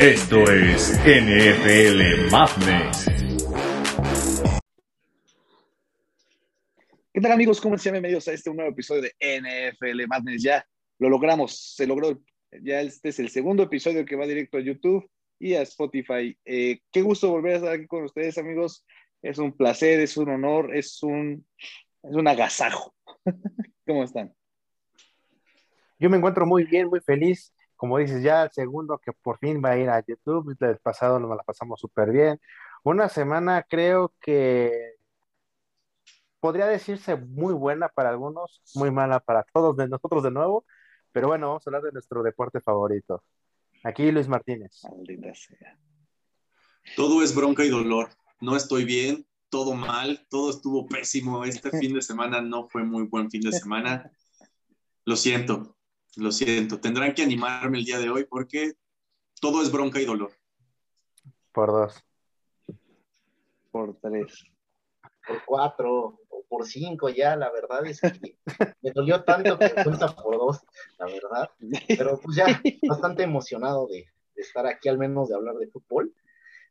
Esto es NFL Madness. ¿Qué tal amigos? ¿Cómo están? Bienvenidos a este nuevo episodio de NFL Madness. Ya lo logramos, se logró. Ya este es el segundo episodio que va directo a YouTube y a Spotify. Eh, qué gusto volver a estar aquí con ustedes amigos. Es un placer, es un honor, es un, es un agasajo. ¿Cómo están? Yo me encuentro muy bien, muy feliz. Como dices, ya el segundo que por fin va a ir a YouTube. El pasado nos la pasamos súper bien. Una semana creo que podría decirse muy buena para algunos, muy mala para todos de nosotros de nuevo. Pero bueno, vamos a hablar de nuestro deporte favorito. Aquí Luis Martínez. Maldita sea. Todo es bronca y dolor. No estoy bien, todo mal, todo estuvo pésimo. Este fin de semana no fue muy buen fin de semana. Lo siento, lo siento. Tendrán que animarme el día de hoy porque todo es bronca y dolor. Por dos. Por tres. Por cuatro o por cinco ya, la verdad es que me dolió tanto que cuenta por dos, la verdad. Pero pues ya bastante emocionado de, de estar aquí, al menos de hablar de fútbol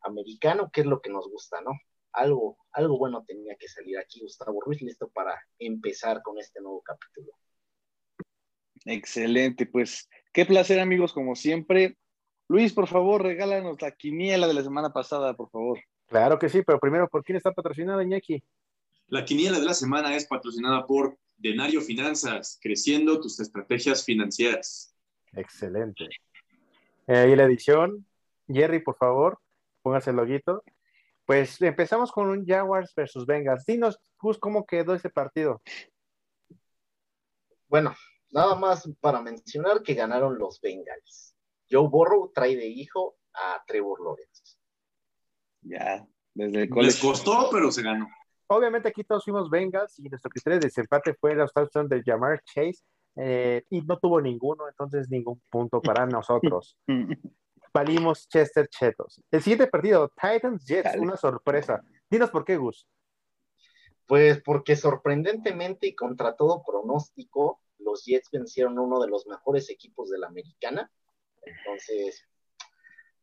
americano, que es lo que nos gusta, ¿no? Algo, algo bueno tenía que salir aquí, Gustavo Ruiz, listo para empezar con este nuevo capítulo. Excelente, pues qué placer amigos, como siempre. Luis, por favor, regálanos la quiniela de la semana pasada, por favor. Claro que sí, pero primero, ¿por quién está patrocinada, Iñaki? La quiniela de la semana es patrocinada por Denario Finanzas, creciendo tus estrategias financieras. Excelente. Eh, y la edición, Jerry, por favor, póngase el loguito. Pues empezamos con un Jaguars versus Bengals. Dinos, Gus, ¿cómo quedó ese partido? Bueno, nada más para mencionar que ganaron los Bengals. Joe Burrow trae de hijo a Trevor Lawrence. Ya, desde el Les college. costó, pero se ganó. Obviamente aquí todos fuimos Bengals y nuestro criterio de desempate fue la touchdown de Jamar Chase eh, y no tuvo ninguno, entonces ningún punto para nosotros. Valimos Chester Chetos. El siguiente partido, Titans Jets, Dale. una sorpresa. Dinos por qué, Gus. Pues porque sorprendentemente y contra todo pronóstico, los Jets vencieron a uno de los mejores equipos de la americana. Entonces,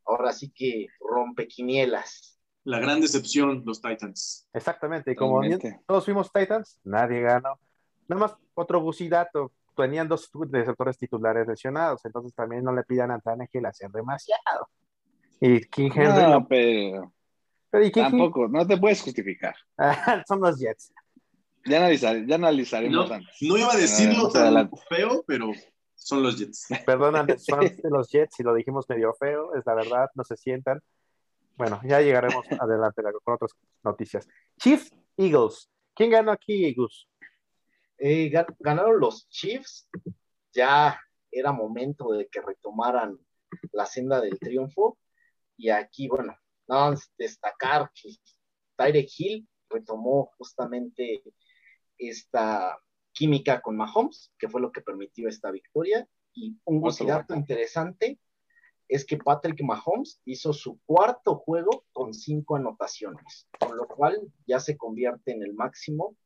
ahora sí que rompe quinielas. La gran decepción, los Titans. Exactamente, y como todos fuimos Titans, nadie ganó. Nada más otro busidato, tenían dos receptores titulares lesionados, entonces también no le pidan a Tannehill hacer demasiado. Y King Henry No, pero pero ¿y King tampoco, no te puedes justificar. Son los Jets. Ya, analizar, ya analizaremos No, antes. no iba a decirlo tan feo, pero son los Jets. Los fans de los Jets si lo dijimos medio feo, es la verdad, no se sientan. Bueno, ya llegaremos adelante con otras noticias. Chiefs Eagles. ¿Quién ganó aquí, Gus? Eh, gan- ganaron los Chiefs. Ya era momento de que retomaran la senda del triunfo. Y aquí, bueno, nada más destacar que Tyreek Hill retomó justamente esta química con Mahomes, que fue lo que permitió esta victoria. Y un dato interesante es que Patrick Mahomes hizo su cuarto juego con cinco anotaciones, con lo cual ya se convierte en el máximo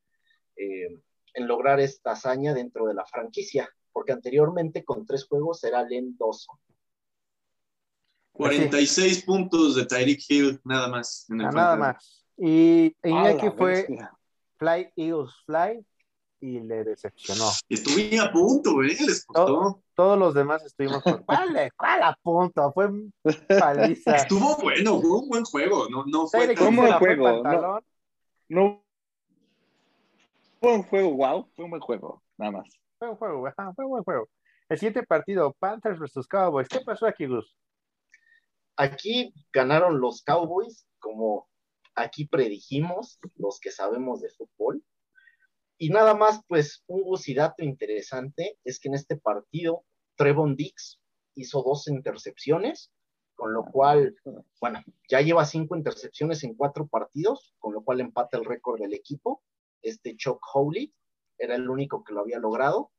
eh, en lograr esta hazaña dentro de la franquicia, porque anteriormente con tres juegos era Len Dawson. 46 puntos de Tyreek Hill, nada más. En el nada más. Y Iñaki fue bestia. Fly Eagles Fly y le decepcionó. Estuve a punto, ¿eh? Les costó. Todo- Todos los demás estuvimos con, ¿cuál, cuál a punto? Fue paliza. Estuvo bueno, fue un buen juego. No, no fue tan- ¿Cómo juego? No. pantalón. No fue un juego, wow, fue un buen juego, nada más. Fue un juego, ajá, fue un buen juego. El siguiente partido, Panthers versus Cowboys. ¿Qué pasó aquí, Gus? Aquí ganaron los Cowboys, como aquí predijimos, los que sabemos de fútbol. Y nada más, pues, un dato interesante es que en este partido, Trevon Dix hizo dos intercepciones, con lo cual, bueno, ya lleva cinco intercepciones en cuatro partidos, con lo cual empata el récord del equipo. Este Chuck Howley era el único que lo había logrado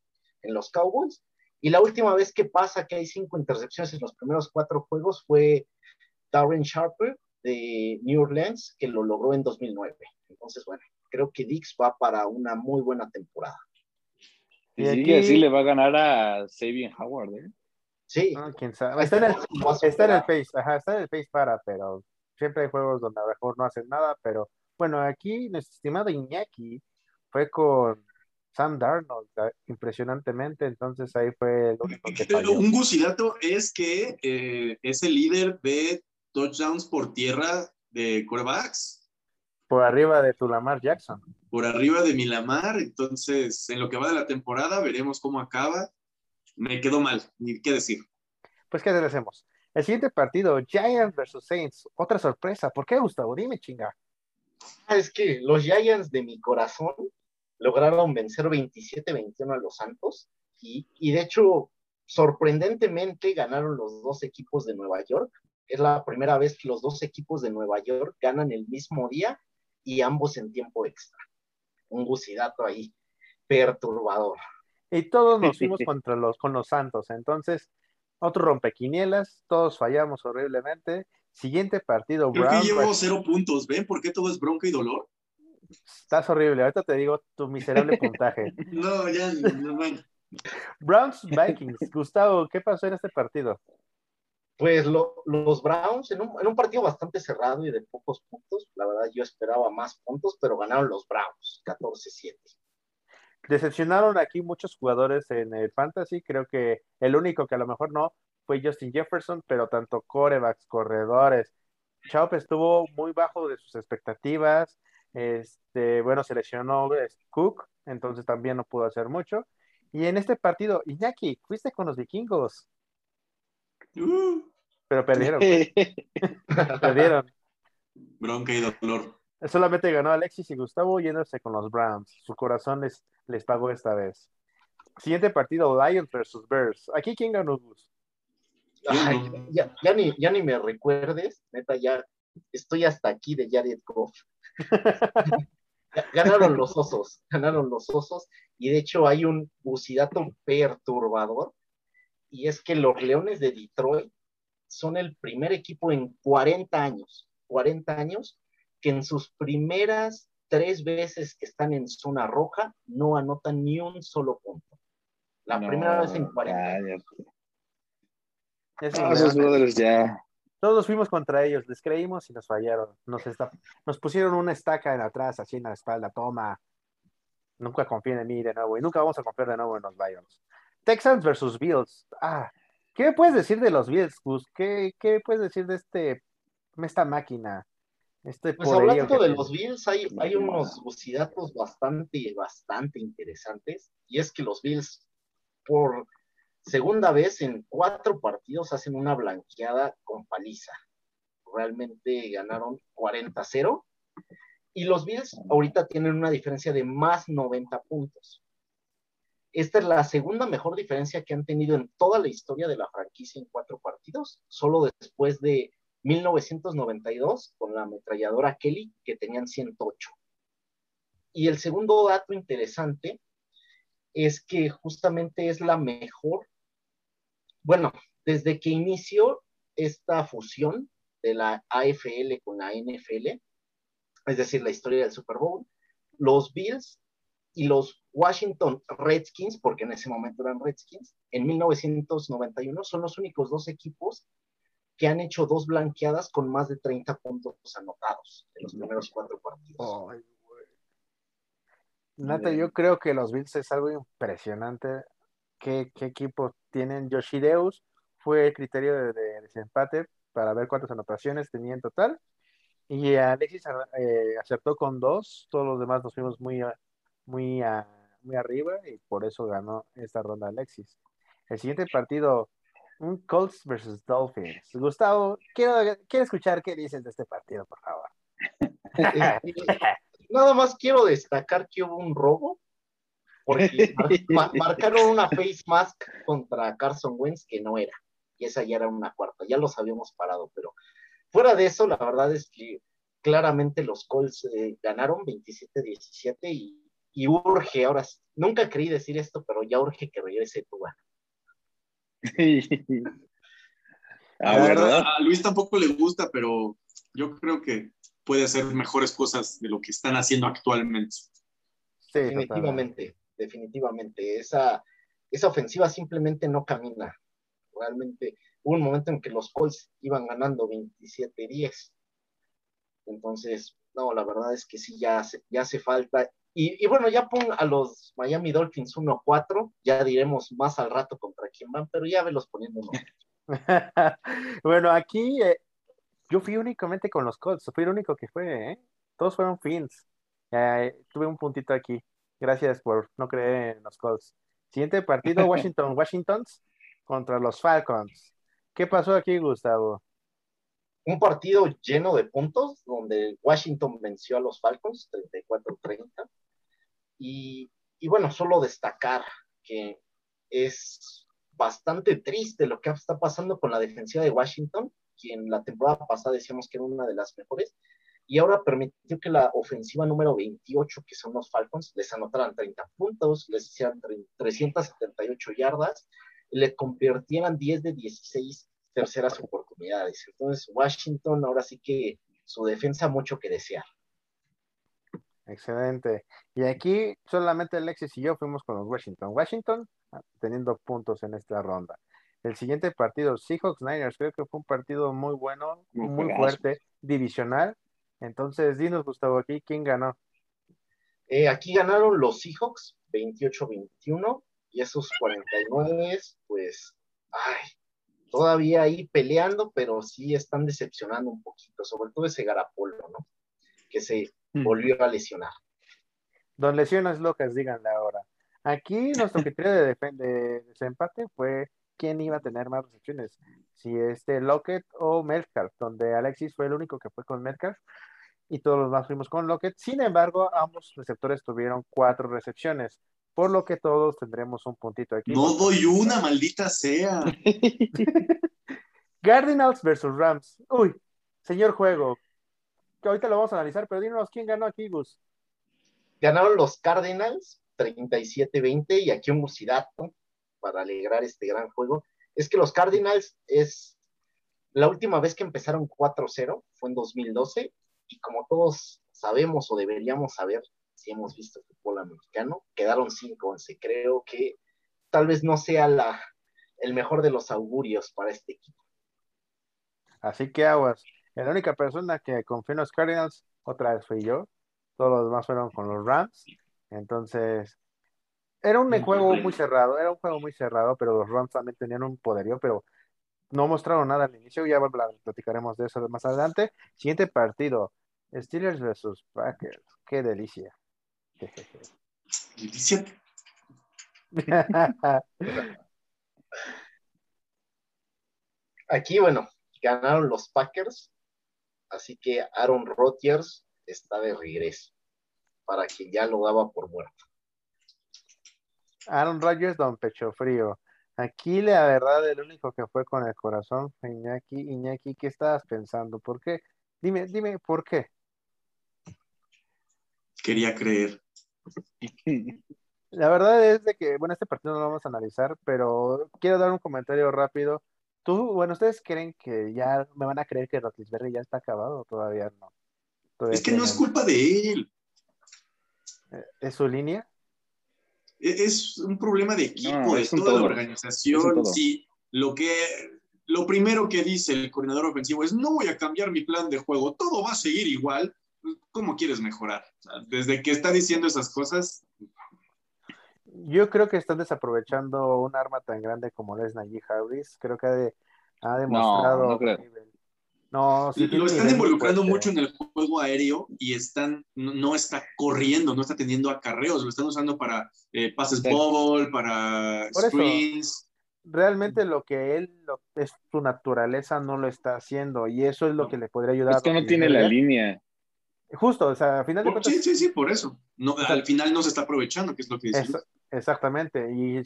en los Cowboys. Y la última vez que pasa que hay cinco intercepciones en los primeros cuatro juegos fue Darren Sharper de New Orleans, que lo logró en 2009. Entonces, bueno, creo que Dix va para una muy buena temporada. Y Y sí, aquí- así le va a ganar a Sabian Howard, ¿eh? Sí. Ah, quién sabe. Está en el, está en el Face, ajá, está en el Face para, pero siempre hay juegos donde a lo mejor no hacen nada, pero bueno, aquí nuestro estimado Iñaki fue con Sam Darnold, ah, impresionantemente, entonces ahí fue el único que falló. Un gusidato es que eh, es el líder de touchdowns por tierra de corebacks, Por arriba de tu Lamar Jackson. por arriba de Milamar. Entonces, en lo que va de la temporada, veremos cómo acaba. Me quedó mal, ni qué decir. Pues, ¿qué hacemos? El siguiente partido, Giants versus Saints. Otra sorpresa. ¿Por qué, Gustavo? Dime, chinga. Ah, es que los Giants de mi corazón lograron vencer 27-21 a los Santos y, y de hecho, sorprendentemente ganaron los dos equipos de Nueva York. Es la primera vez que los dos equipos de Nueva York ganan el mismo día y ambos en tiempo extra. Un gusidato ahí, perturbador. Y todos nos fuimos contra los, con los Santos. Entonces, otro rompequinielas. Todos fallamos horriblemente. Siguiente partido, Creo que llevo cero puntos. ¿Ven por qué todo es bronca y dolor? Estás horrible. Ahorita te digo tu miserable puntaje. No, ya, no, bueno. Browns Vikings. Gustavo, ¿qué pasó en este partido? Pues lo- los Browns, en un, en un partido bastante cerrado y de pocos puntos, la verdad yo esperaba más puntos, pero ganaron los Browns, 14-7. Decepcionaron aquí muchos jugadores en el fantasy. Creo que el único que a lo mejor no fue Justin Jefferson, pero tanto corebacks, corredores. Chaup estuvo muy bajo de sus expectativas. Este, bueno, se lesionó eh, Cook, entonces también no pudo hacer mucho. Y en este partido, Iñaki, fuiste con los vikingos, Uh, pero perdieron, perdieron. bronca y dolor. Solamente ganó Alexis y Gustavo yéndose con los Browns. Su corazón les, les pagó esta vez. Siguiente partido, Lions versus Bears. ¿Aquí quién ganó, Gus? Ay, ya, ya ni, ya ni me recuerdes, neta, ya estoy hasta aquí de Jared Goff. Ganaron los osos, ganaron los osos, y de hecho hay un bucidato perturbador, y es que los Leones de Detroit son el primer equipo en 40 años, 40 años, que en sus primeras tres veces que están en zona roja no anotan ni un solo punto. La No, primera vez en 40 cállate. Esos No, esos Leones. brothers ya. Todos fuimos contra ellos, les creímos y nos fallaron. Nos, esta- nos pusieron una estaca en atrás, así en la espalda, toma. Nunca confíen en mí de nuevo y nunca vamos a confiar de nuevo en los Lions. Texans versus Bills. Ah, ¿qué me puedes decir de los Bills, Gus? ¿Qué, qué puedes decir de este, esta máquina? Este Pues hablando de tiene? los Bills, hay, hay unos bucidatos bastante, bastante interesantes. Y es que los Bills, por segunda vez en cuatro partidos, hacen una blanqueada con paliza. Realmente ganaron 40-0. Y los Bills ahorita tienen una diferencia de más 90 puntos. Esta es la segunda mejor diferencia que han tenido en toda la historia de la franquicia en cuatro partidos, solo después de 1992 con la ametralladora Kelly, que tenían 108. Y el segundo dato interesante es que justamente es la mejor, bueno, desde que inició esta fusión de la AFL con la NFL, es decir, la historia del Super Bowl, los Bills y los Washington Redskins, porque en ese momento eran Redskins, en 1991 son los únicos dos equipos que han hecho dos blanqueadas con más de 30 puntos anotados en los primeros cuatro partidos. Nata, yo creo que los Bills es algo impresionante. ¿Qué, qué equipo tienen? Yoshideus fue el criterio de, de desempate para ver cuántas anotaciones tenía en total. Y Alexis eh, acertó con dos. Todos los demás nos fuimos muy, muy, a- muy arriba y por eso ganó esta ronda Alexis. El siguiente partido, un Colts versus Dolphins. Gustavo, quiero, quiero escuchar qué dices de este partido, por favor. Nada más quiero destacar que hubo un robo, porque mar- marcaron una face mask contra Carson Wentz que no era, y esa ya era una cuarta, ya los habíamos parado, pero fuera de eso, la verdad es que claramente los Colts eh, ganaron 27-17 y, y urge, ahora, nunca creí decir esto, pero ya urge que regrese Tua. ah, La ¿verdad? A Luis tampoco le gusta, pero yo creo que puede hacer mejores cosas de lo que están haciendo actualmente. Sí. Definitivamente, definitivamente. Esa, esa ofensiva simplemente no camina. realmente hubo un momento en que los Colts iban ganando 27-10. Entonces, no, la verdad es que sí, ya, ya hace falta. Y, bueno, ya pon a los Miami Dolphins 1-4, ya diremos más al rato contra quién van, pero ya velos poniendo bueno, aquí eh, yo fui únicamente con los Colts, fui el único que fue, ¿eh? Todos fueron Fins. tuve un puntito aquí. Gracias por no creer en los Colts. Siguiente partido, Washington, Washingtons contra los Falcons. ¿Qué pasó aquí, Gustavo? Un partido lleno de puntos, donde Washington venció a los Falcons 34-30. Y, bueno, solo destacar que es bastante triste lo que está pasando con la defensiva de Washington, quien la temporada pasada decíamos que era una de las mejores, y ahora permitió que la ofensiva número 28, que son los Falcons, les anotaran 30 puntos, les hicieran 378 yardas, y le convirtieran 10 de 16 terceras oportunidades. Entonces, Washington ahora sí que su defensa mucho que desear. Excelente. Y aquí solamente Alexis y yo fuimos con los Washington. Washington ah, teniendo puntos en esta ronda. El siguiente partido, Seahawks Niners, creo que fue un partido muy bueno, muy fuerte, divisional, entonces, dinos, Gustavo, aquí, ¿quién ganó? Eh, aquí ganaron los Seahawks 28-21 y esos 49, pues, ay, todavía ahí peleando, pero sí están decepcionando un poquito, sobre todo ese Garapolo, ¿no? Que se. Volvió a lesionar. Don Lesiones Locas, díganle ahora. Aquí nuestro criterio de, de desempate fue quién iba a tener más recepciones, si este Lockett o Metcalf, donde Alexis fue el único que fue con Metcalf y todos los demás fuimos con Lockett. Sin embargo, ambos receptores tuvieron cuatro recepciones, por lo que todos tendremos un puntito aquí. No doy una, maldita sea. Cardinals versus Rams. Uy, señor juego, que ahorita lo vamos a analizar, pero dinos quién ganó aquí, Gus. Ganaron los Cardinals 37-20 y aquí un musidato para alegrar este gran juego. Es que los Cardinals es la última vez que empezaron 4-0 fue en 2012 y como todos sabemos o deberíamos saber si hemos visto fútbol americano, quedaron 5-11. Creo que tal vez no sea la, el mejor de los augurios para este equipo. Así que aguas. La única persona que confió en los Cardinals otra vez fui yo. Todos los demás fueron con los Rams. Entonces, era un juego muy cerrado, era un juego muy cerrado, pero los Rams también tenían un poderío, pero no mostraron nada al inicio, ya platicaremos de eso más adelante. Siguiente partido, Steelers versus Packers. Qué delicia. Delicia. Aquí, bueno, ganaron los Packers, así que Aaron Rodgers está de regreso, para que ya lo daba por muerto. Aaron Rodgers, don Pecho Frío. Aquí la verdad, el único que fue con el corazón fue Iñaki. Iñaki, ¿qué estabas pensando? ¿Por qué? Dime, dime, ¿por qué? Quería creer. La verdad es de que, bueno, este partido no lo vamos a analizar, pero quiero dar un comentario rápido. Tú, bueno, ¿ustedes creen que ya me van a creer que Rotisberry ya está acabado o todavía no? es que no es culpa de él. ¿Es su línea? E-, es un problema de equipo, de toda la organización. Sí, lo que lo primero que dice el coordinador ofensivo es no voy a cambiar mi plan de juego, todo va a seguir igual. ¿Cómo quieres mejorar? desde que está diciendo esas cosas. Yo creo que están desaprovechando un arma tan grande como es Najee Harris. Creo que ha, demostrado no, lo están involucrando mucho en el juego aéreo y están, no, está corriendo, no está teniendo acarreos, lo están usando para eh, pases bubble, para screens. realmente lo que él, es su naturaleza, no lo está haciendo y eso es lo que le podría ayudar. Esto no tiene la línea. Justo, o sea, al final de cuentas. Sí, sí, sí, por eso. No, al final no se está aprovechando, que es lo que dice. Exactamente. Y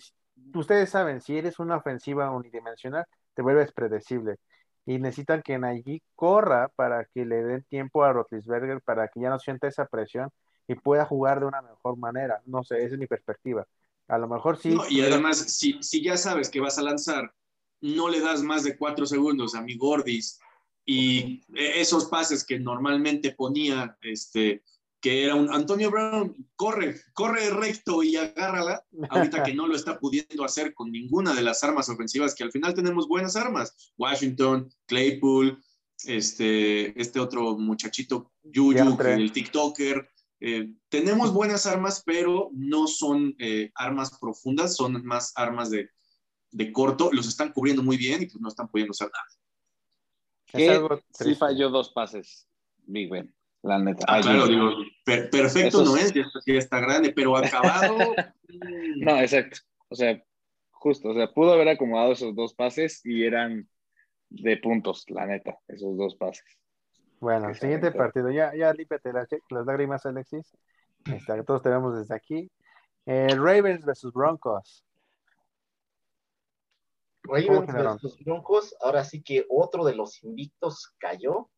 ustedes saben, si eres una ofensiva unidimensional, te vuelves predecible y necesitan que Nagy corra para que le den tiempo a Rotlisberger para que ya no sienta esa presión y pueda jugar de una mejor manera. No sé, esa es mi perspectiva. A lo mejor sí. y además, si, si ya sabes que vas a lanzar, no le das más de cuatro segundos a mi Gordis y esos pases que normalmente ponía este, que era un Antonio Brown, corre, corre recto y agárrala, ahorita que no lo está pudiendo hacer con ninguna de las armas ofensivas, que al final tenemos buenas armas, Washington, Claypool, este, este otro muchachito, Yuyu, el TikToker, eh, tenemos buenas armas, pero no son eh, armas profundas, son más armas de, de corto, los están cubriendo muy bien y pues no están pudiendo hacer nada. Que sí falló dos pases, Big Ben, la neta. Ah, Ay, claro, digo, per- perfecto Esos- no es, ya está, está grande, pero acabado. mm, No, exacto. O sea, justo, o sea, pudo haber acomodado esos dos pases y eran de puntos, la neta, esos dos pases. Bueno, se siguiente partido. Ya, ya límpiate las, las lágrimas, Alexis. Este, todos tenemos desde aquí. Eh, Ravens versus Broncos. ¿Cómo Ravens versus Broncos, ahora sí que otro de los invictos cayó,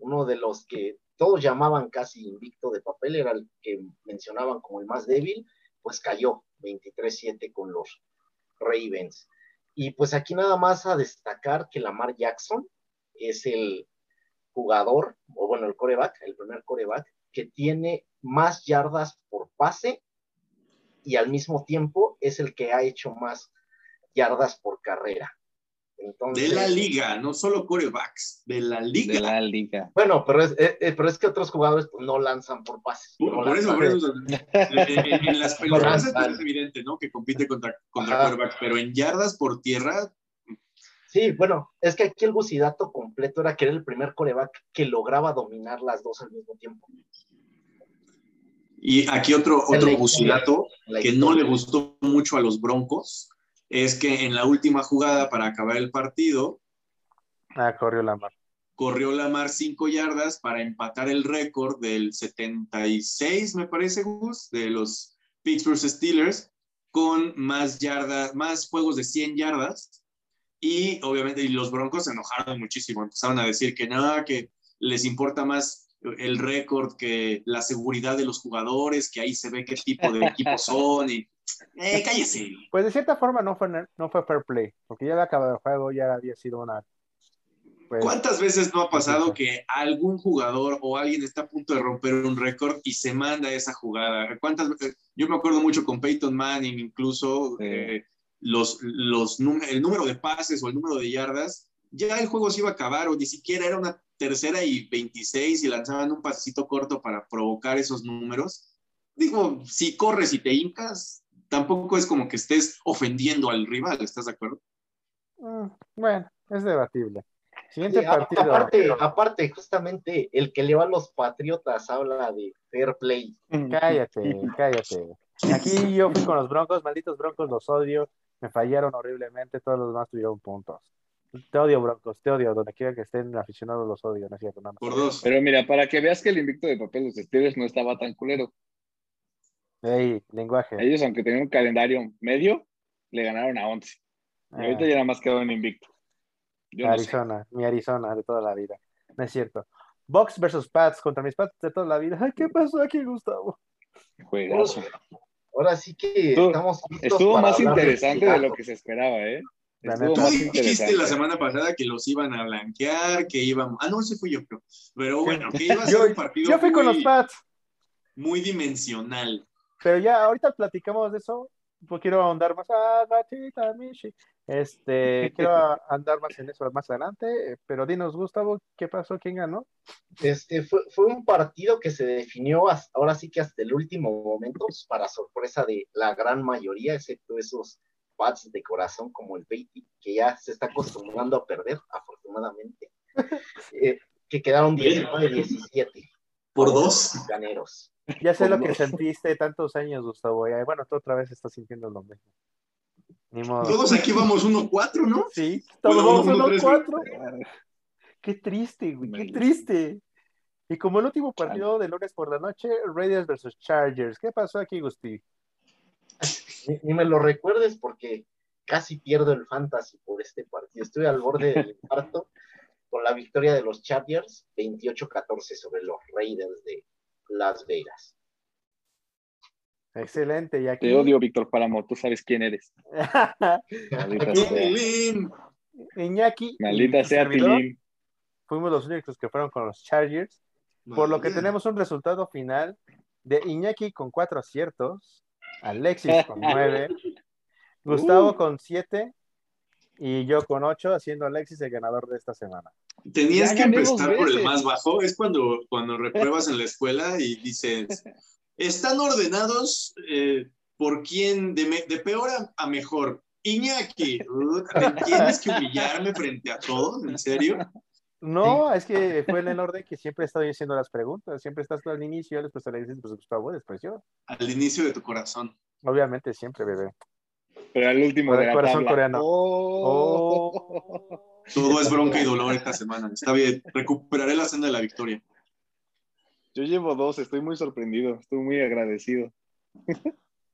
uno de los que todos llamaban casi invicto de papel, era el que mencionaban como el más débil, pues cayó 23-7 con los Ravens. Y pues aquí nada más a destacar que Lamar Jackson es el jugador, o bueno, el coreback, el primer coreback, que tiene más yardas por pase y al mismo tiempo es el que ha hecho más yardas por carrera. Entonces, De la liga, no solo corebacks, de la liga. De la liga. Bueno, pero es, eh, eh, pero es que otros jugadores pues, no lanzan por pases. Por, no por eso, por eso. En, las pues, es evidente, ¿no? Que compite contra, contra Ajá. quarterbacks, pero en yardas por tierra, Sí, bueno, es que aquí el bucidato completo era que era el primer coreback que lograba dominar las dos al mismo tiempo. y aquí otro, otro bucidato que no le gustó mucho a los Broncos es que en la última jugada para acabar el partido, Ah, corrió Lamar. corrió Lamar cinco yardas para empatar el récord del 76, me parece, Gus, de los Pittsburgh Steelers, con más yardas, más juegos de 100 yardas. Y obviamente y los Broncos se enojaron muchísimo, empezaron a decir que no, que les importa más el récord que la seguridad de los jugadores, que ahí se ve qué tipo de equipos son. Y, eh, cállese. Pues de cierta forma no fue, no fue fair play, porque ya había acabado el juego, ya había sido una. pues, ¿Cuántas veces no ha pasado que algún jugador o alguien está a punto de romper un récord y se manda esa jugada? ¿Cuántas veces? Yo me acuerdo mucho con Peyton Manning, incluso Sí. eh, los, los, el número de pases o el número de yardas, ya el juego se iba a acabar o ni siquiera era una tercera y 26 y lanzaban un pasecito corto para provocar esos números. Digo, si corres y te hincas, tampoco es como que estés ofendiendo al rival, ¿estás de acuerdo? mm, bueno, es debatible. Siguiente Sí, partido. aparte, aparte, justamente el que le va a los Patriotas habla de fair play. Cállate, cállate. Aquí yo fui con los Broncos, malditos Broncos, los odio. Me fallaron horriblemente, todos los demás tuvieron puntos. Te odio, Broncos, te odio. Donde quiera que estén aficionados, los odio, no es cierto. No, no. Por dos. Pero mira, para que veas que el invicto de papel de los Steelers no estaba tan culero. Ey, lenguaje. Ellos, aunque tenían un calendario medio, le ganaron a 11. Y ahorita Ah, ya nada más quedó en invicto. Yo no sé. Arizona, mi Arizona de toda la vida. No es cierto. Box versus Pats contra mis Pats de toda la vida. Ay, ¿qué pasó aquí, Gustavo? Juegazo. Ahora sí que estamos Estuvo para más interesante de lo que se esperaba, ¿eh? La Estuvo neta. Tú dijiste la semana pasada que los iban a blanquear, que iban. Ah, no, ese fui yo, creo. Pero bueno, que iba a ser Yo, un partido yo fui con muy, los Pats, muy dimensional. pero ya ahorita platicamos de eso. Pues quiero ahondar más. Ah. Este, quiero andar más en eso más adelante. Pero dinos, Gustavo, ¿qué pasó? ¿Quién ganó? Este, fue, fue un partido que se definió hasta- ahora sí que hasta el último momento, para sorpresa de la gran mayoría, excepto esos Pats de corazón como el Beatty, que ya se está acostumbrando a perder, afortunadamente, eh, que quedaron 19-17. Por dos. Ganeros. Ya sé Por lo que dos. sentiste tantos años, Gustavo. Ya, bueno, tú otra vez estás sintiendo lo mismo. Ni modo. Todos aquí vamos 1-4, ¿no? Sí, todos Bueno, vamos uno, uno tres, cuatro. Qué triste, güey, qué triste. Y como el último partido de lunes por la noche, Raiders versus Chargers. ¿Qué pasó aquí, Gusti? Ni, ni me lo recuerdes porque casi pierdo el fantasy por este partido. Estoy al borde del infarto con la victoria de los Chargers 28-14 sobre los Raiders de Las Vegas. Excelente. Y aquí. Te odio, Víctor Páramo. Tú sabes quién eres. Aquí- sea. Iñaki. Maldita sea, Tilín. Fuimos los únicos que fueron con los Chargers. Por lo que tenemos un resultado final de Iñaki con cuatro aciertos, Alexis con nueve, Gustavo Uh. con siete y yo con ocho, haciendo Alexis el ganador de esta semana. Tenías Ya que empezar por el más bajo. Es cuando, cuando repruebas en la escuela y dices, están ordenados eh, por quién, de, me- de peor a, a mejor. Iñaki, ¿te tienes que humillarme frente a todos? ¿En serio? No, es que fue en el orden que siempre he estado haciendo las preguntas. Siempre estás tú al inicio, después Alexis, después Gustavo, después yo. Al inicio de tu corazón. Obviamente, siempre, bebé. Pero al último de el la corazón tabla. coreano. Oh. Todo es bronca y dolor esta semana. Está bien, recuperaré la senda de la victoria. Yo llevo dos, estoy muy sorprendido, estoy muy agradecido.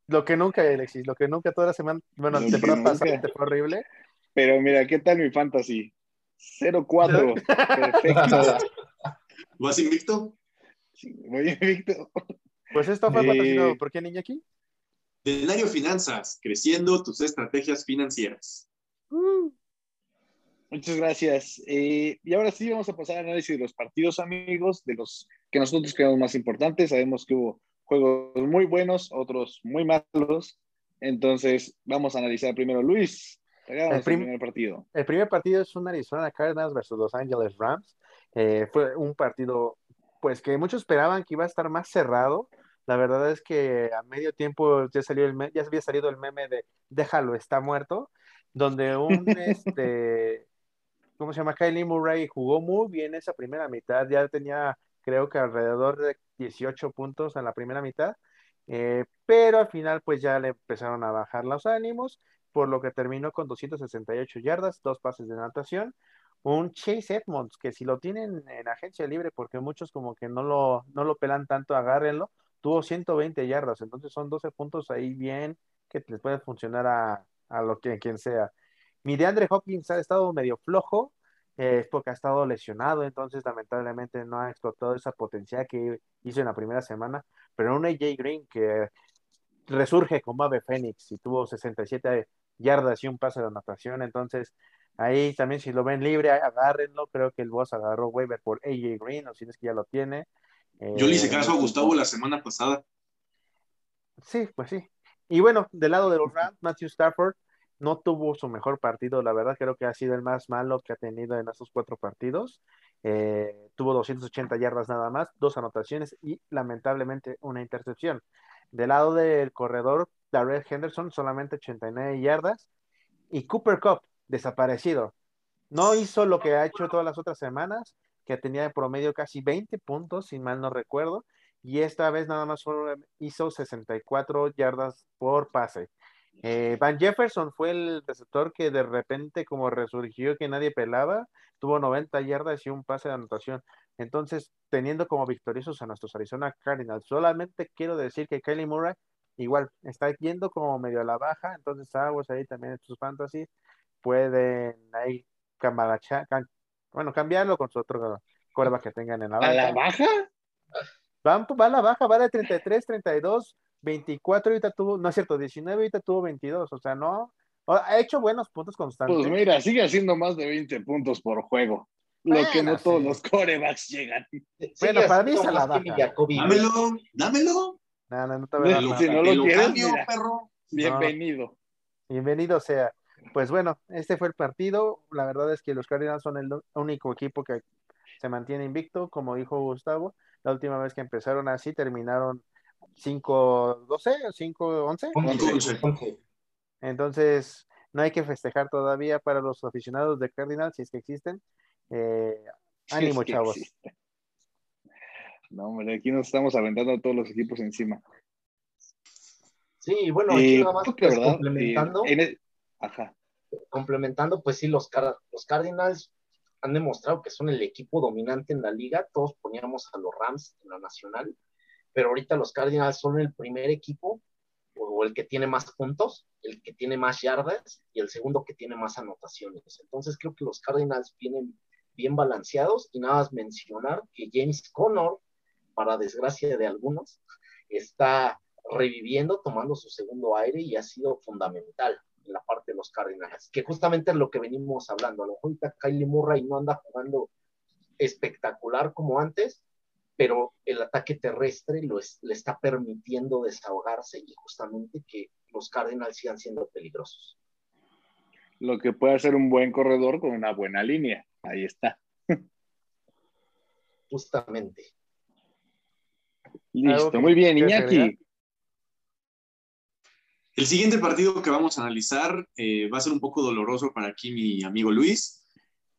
Lo que nunca, Alexis, lo que nunca toda la semana, bueno, que temporada pasada te fue horrible. Pero mira, ¿qué tal mi fantasy? 0-4. Perfecto. ¿Vas invicto? Voy invicto. Pues esto fue Sí. patrocinado por quién, Iñaki? Denario Finanzas, creciendo tus estrategias financieras. Muchas gracias. Eh, y ahora sí vamos a pasar al análisis de los partidos, amigos, de los que nosotros creemos más importantes. Sabemos que hubo juegos muy buenos, otros muy malos. Entonces, vamos a analizar primero. Luis, El el, prim- primer partido. El primer partido es un Arizona Cardinals versus Los Angeles Rams. Eh, fue un partido, pues que muchos esperaban que iba a estar más cerrado. La verdad es que a medio tiempo ya salió el ya había salido el meme de déjalo, está muerto, donde un este, ¿cómo se llama? Kylie Murray jugó muy bien esa primera mitad, ya tenía creo que alrededor de 18 puntos en la primera mitad, eh, pero al final pues ya le empezaron a bajar los ánimos por lo que terminó con 268 yardas, dos pases de natación. Un Chase Edmonds, que si lo tienen en agencia libre, porque muchos como que no lo, no lo pelan tanto, agárrenlo, tuvo 120 yardas, entonces son 12 puntos ahí bien que les puede funcionar a, a lo que quien sea. Mi de Andre Hopkins ha estado medio flojo, eh, es porque ha estado lesionado, entonces lamentablemente no ha explotado esa potencial que hizo en la primera semana, pero un AJ Green que resurge como ave fénix y tuvo 67 yardas y un pase de anotación, entonces ahí también si lo ven libre, agárrenlo, creo que el boss agarró waiver por AJ Green, o si es que ya lo tiene. Yo le hice Eh, caso a Gustavo la semana pasada. Sí, pues sí. Y bueno, del lado de los Rams, Matthew Stafford no tuvo su mejor partido, la verdad creo que ha sido el más malo que ha tenido en esos cuatro partidos. Eh, tuvo 280 yardas nada más, dos anotaciones y lamentablemente una intercepción. Del lado del corredor, Darrell Henderson solamente 89 yardas y Cooper Cup desaparecido. No hizo lo que ha hecho todas las otras semanas, que tenía en promedio casi 20 puntos, si mal no recuerdo, y esta vez nada más hizo 64 yardas por pase. Eh, Van Jefferson fue el receptor que de repente como resurgió que nadie pelaba, tuvo 90 yardas y un pase de anotación. Entonces, teniendo como victoriosos a nuestros Arizona Cardinals, solamente quiero decir que Kylie Murray igual está yendo como medio a la baja, entonces aguas ahí también en sus fantasy pueden ahí cambalacha- cam- bueno, cambiarlo con su otro cuerva que tengan en la ¿A la baja? Va, va a la baja, va de 33, 32, 24, ahorita tuvo, no es cierto, 19, ahorita tuvo 22, o sea, no, ha hecho buenos puntos constantes. Pues mira, sigue haciendo más de 20 puntos por juego. Lo que no todos sí. los corebacks llegan. Bueno, para mí es a la baja. Dámelo, dámelo. No, no, no te voy a dar Si nada. No lo quieres, cambio, mira. perro. Bienvenido. Bienvenido sea. Pues bueno, este fue el partido. La verdad es que los Cardinals son el único equipo que se mantiene invicto, como dijo Gustavo. La última vez que empezaron así terminaron 5-12 o 5-11. Once. Once. Entonces, no hay que festejar todavía para los aficionados de Cardinals, si es que existen. Eh, ánimo, Es que chavos. existe. No, hombre, aquí nos estamos aventando a todos los equipos encima. Sí, bueno, aquí Eh, nada más pues, ¿verdad? complementando, Eh, en el- Ajá. complementando, pues sí, los, Car- los Cardinals han demostrado que son el equipo dominante en la liga. Todos poníamos a los Rams en la nacional, pero ahorita los Cardinals son el primer equipo o el que tiene más puntos, el que tiene más yardas y el segundo que tiene más anotaciones. Entonces creo que los Cardinals vienen bien balanceados y nada más mencionar que James Conner, para desgracia de algunos, está reviviendo, tomando su segundo aire y ha sido fundamental en la parte de los Cardinals, que justamente es lo que venimos hablando. A lo mejor Kylie Murray no anda jugando espectacular como antes, pero el ataque terrestre lo es- le está permitiendo desahogarse y justamente que los Cardinals sigan siendo peligrosos. Lo que puede hacer un buen corredor con una buena línea. Ahí está. Justamente. Listo, muy bien? Iñaki. El siguiente partido que vamos a analizar eh, va a ser un poco doloroso para aquí mi amigo Luis.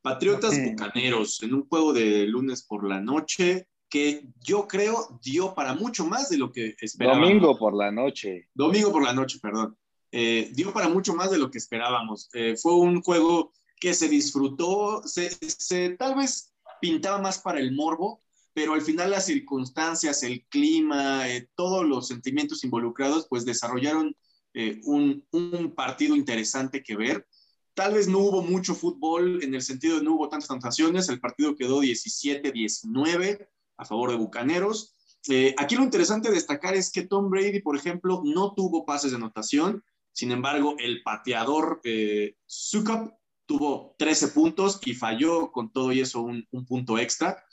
Patriotas. Bucaneros, en un juego de lunes por la noche que yo creo dio para mucho más de lo que esperábamos. Domingo por la noche. Domingo por la noche, perdón. Eh, dio para mucho más de lo que esperábamos. Eh, fue un juego que se disfrutó, se, se- tal vez pintaba más para el morbo, pero al final las circunstancias, el clima, eh, todos los sentimientos involucrados, pues desarrollaron eh, un, un partido interesante que ver. Tal vez no hubo mucho fútbol en el sentido de no hubo tantas anotaciones, el partido quedó 17-19 a favor de Bucaneros. Eh, aquí lo interesante de destacar es que Tom Brady, por ejemplo, no tuvo pases de anotación. Sin embargo, el pateador eh, tuvo 13 puntos y falló con todo y eso un, un punto extra.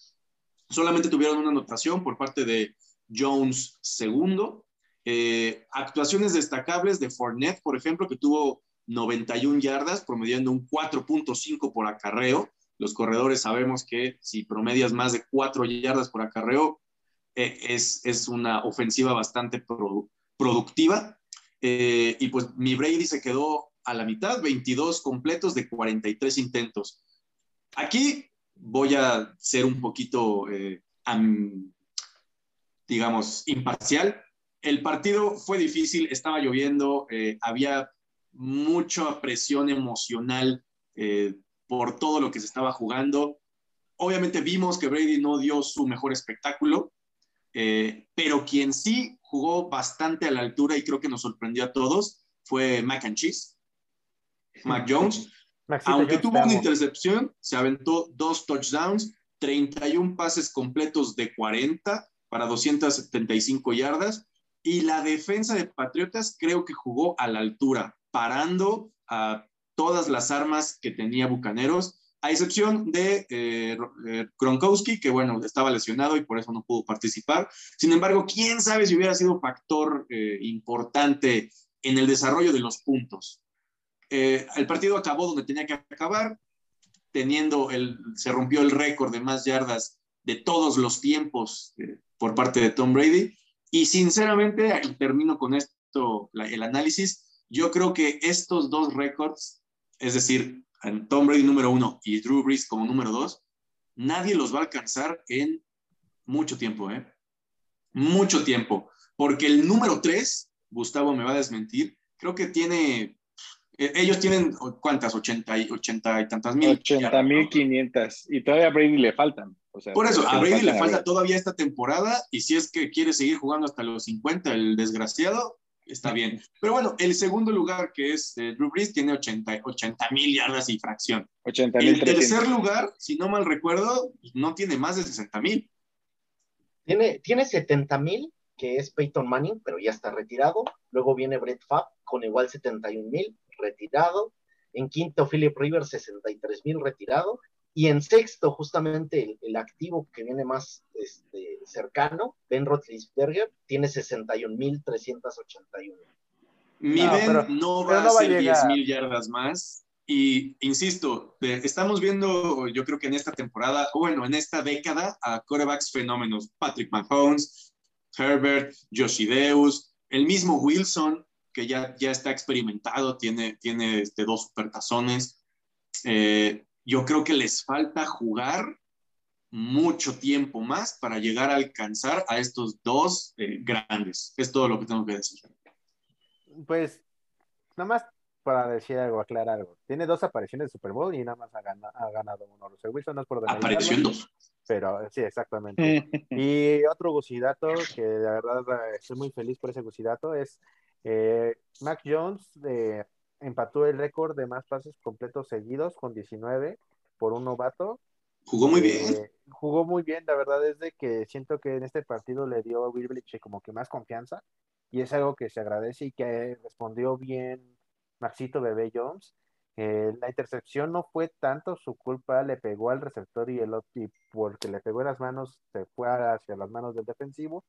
Solamente tuvieron una anotación por parte de Jones segundo. Eh, actuaciones destacables de Fournette, por ejemplo, que tuvo 91 yardas, promediando un 4.5 por acarreo. Los corredores sabemos que si promedias más de 4 yardas por acarreo, eh, es, es, una ofensiva bastante produ productiva. Eh, y pues mi Brady se quedó a la mitad, 22 completos de 43 intentos. Aquí voy a ser un poquito, eh, um, digamos, imparcial. El partido fue difícil, estaba lloviendo, eh, había mucha presión emocional eh, por todo lo que se estaba jugando. Obviamente vimos que Brady no dio su mejor espectáculo, pero quien sí jugó bastante a la altura y creo que nos sorprendió a todos fue Mac and Cheese, Mac Jones. Maxito, Aunque tuvo una intercepción, se aventó dos touchdowns, 31 pases completos de 40 para 275 yardas. Y la defensa de Patriotas creo que jugó a la altura, parando a todas las armas que tenía Bucaneros, a excepción de eh, eh, Gronkowski, que bueno, estaba lesionado y por eso no pudo participar. Sin embargo, quién sabe si hubiera sido factor eh, importante en el desarrollo de los puntos. Eh, el partido acabó donde tenía que acabar, teniendo el, se rompió el récord de más yardas de todos los tiempos eh, por parte de Tom Brady. Y sinceramente, termino con esto el análisis, yo creo que estos dos récords, es decir, Tom Brady número uno y Drew Brees como número dos, nadie los va a alcanzar en mucho tiempo, ¿eh? Mucho tiempo. Porque el número tres, Gustavo me va a desmentir, creo que tiene ellos tienen cuántas, 80 y, 80 y tantas mil. 80 mil 500 y todavía a Brady le faltan. O sea, Por eso, a Brady le falta todavía esta temporada y si es que quiere seguir jugando hasta los 50, el desgraciado, está bien. Pero bueno, el segundo lugar que es eh, Drew Brees tiene 80 mil yardas y fracción. 80, el tercer lugar, si no mal recuerdo, no tiene más de 60 mil. Tiene, tiene 70 mil, que es Peyton Manning, pero ya está retirado. Luego viene Brett Favre con igual 71 mil, retirado. En quinto, Philip Rivers, 63 mil, retirado. Y en sexto, justamente el, el activo que viene más este, cercano, Ben Roethlisberger, tiene 61 mil 381. Mi No, Ben pero- no va no va a. 10 mil yardas más. Y insisto, estamos viendo, yo creo que en esta temporada, o bueno, en esta década, a corebacks fenómenos. Patrick Mahomes, Herbert, Joshideus, el mismo Wilson, que ya, ya está experimentado, tiene, tiene este, dos supertazones. Eh, yo creo que les falta jugar mucho tiempo más para llegar a alcanzar a estos dos eh, grandes. Es todo lo que tengo que decir. Pues, nada más para decir algo, aclarar algo. Tiene dos apariciones de Super Bowl y nada más ha, gana- ha ganado uno. Russell Wilson no es por Apareció en dos. Pero sí, exactamente. Y otro gusidato, que la verdad estoy muy feliz por ese gusidato, es eh, Mac Jones eh, empató el récord de más pases completos seguidos con 19 por un novato. Jugó muy bien. Eh, jugó muy bien, la verdad es de que siento que en este partido le dio a Will Belichick como que más confianza y es algo que se agradece y que respondió bien Maxito Bebé Jones. Eh, la intercepción no fue tanto su culpa, le pegó al receptor y el y porque le pegó en las manos, se fue hacia las manos del defensivo.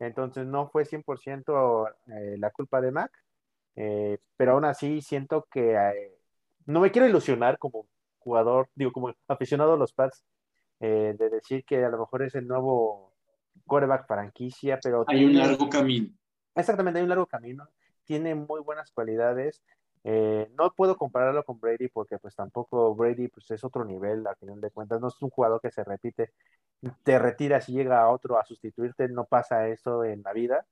Entonces no fue 100% eh, la culpa de Mac, eh, pero aún así siento que no me quiero ilusionar como jugador, digo, como aficionado a los Pats, de decir que a lo mejor es el nuevo quarterback franquicia, pero... Hay un largo camino. Exactamente, hay un largo camino. Tiene muy buenas cualidades. Eh, no puedo compararlo con Brady porque pues tampoco Brady pues es otro nivel a final de cuentas, no es un jugador que se repite, te retiras y llega otro a sustituirte, no pasa eso en la vida,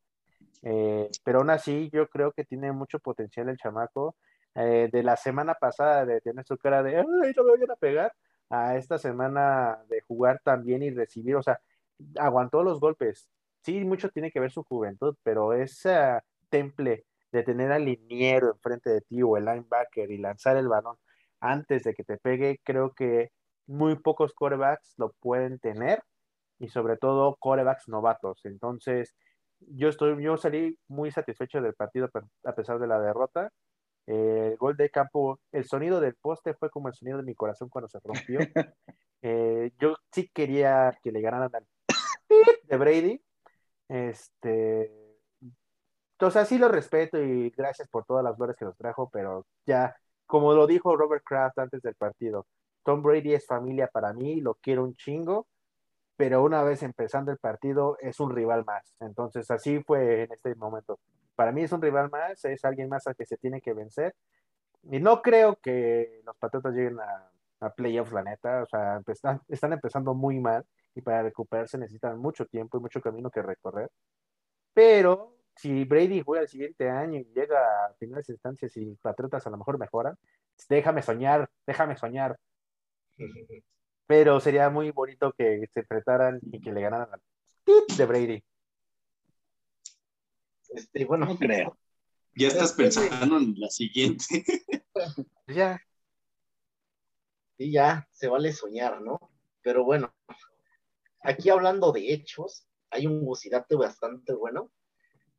eh, pero aún así yo creo que tiene mucho potencial el chamaco, eh, de la semana pasada de tener su cara de, ay, me vayan a pegar, a esta semana de jugar también y recibir, o sea, aguantó los golpes, sí, mucho tiene que ver su juventud, pero ese temple de tener al liniero enfrente de ti o el linebacker y lanzar el balón antes de que te pegue, creo que muy pocos corebacks lo pueden tener y sobre todo corebacks novatos. Entonces, yo estoy, yo salí muy satisfecho del partido a pesar de la derrota. el gol de campo, el sonido del poste fue como el sonido de mi corazón cuando se rompió. Eh, yo sí quería que le ganaran al de Brady. Este, entonces, así lo respeto y gracias por todas las flores que nos trajo, pero ya, como lo dijo Robert Kraft antes del partido, Tom Brady es familia para mí, lo quiero un chingo, pero una vez empezando el partido es un rival más. Entonces, así fue en este momento. Para mí es un rival más, es alguien más al que se tiene que vencer. Y no creo que los Patriotas lleguen a, a playoffs, la neta. O sea, están, empezando muy mal y para recuperarse necesitan mucho tiempo y mucho camino que recorrer. Pero si Brady juega el siguiente año y llega a finales instancias y Patriotas a lo mejor mejoran, déjame soñar, déjame soñar. Pero sería muy bonito que se enfrentaran y que le ganaran al de Brady. Este, bueno, No creo. Ya estás pensando en la siguiente. Ya, sí, ya se vale soñar, ¿no? Pero bueno, aquí hablando de hechos, hay un bucidate bastante bueno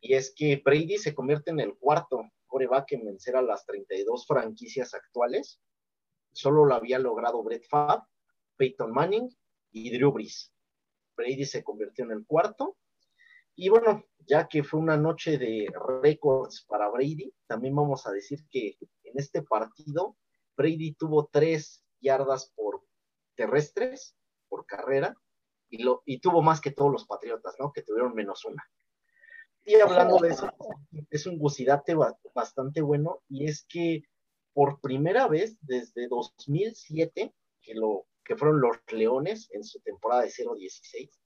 y es que Brady se convierte en el cuarto coreback en vencer a las 32 franquicias actuales. Solo lo había logrado Brett Favre, Peyton Manning y Drew Brees. Brady se convirtió en el cuarto. Y bueno, ya que fue una noche de récords para Brady, también vamos a decir que en este partido Brady tuvo tres yardas por terrestres, por carrera, y, lo, y tuvo más que todos los Patriotas, ¿no? Que tuvieron menos una. Y hablando de eso, es un gucidate bastante bueno y es que por primera vez desde 2007, que, lo, que fueron los Leones en su temporada de 0-16,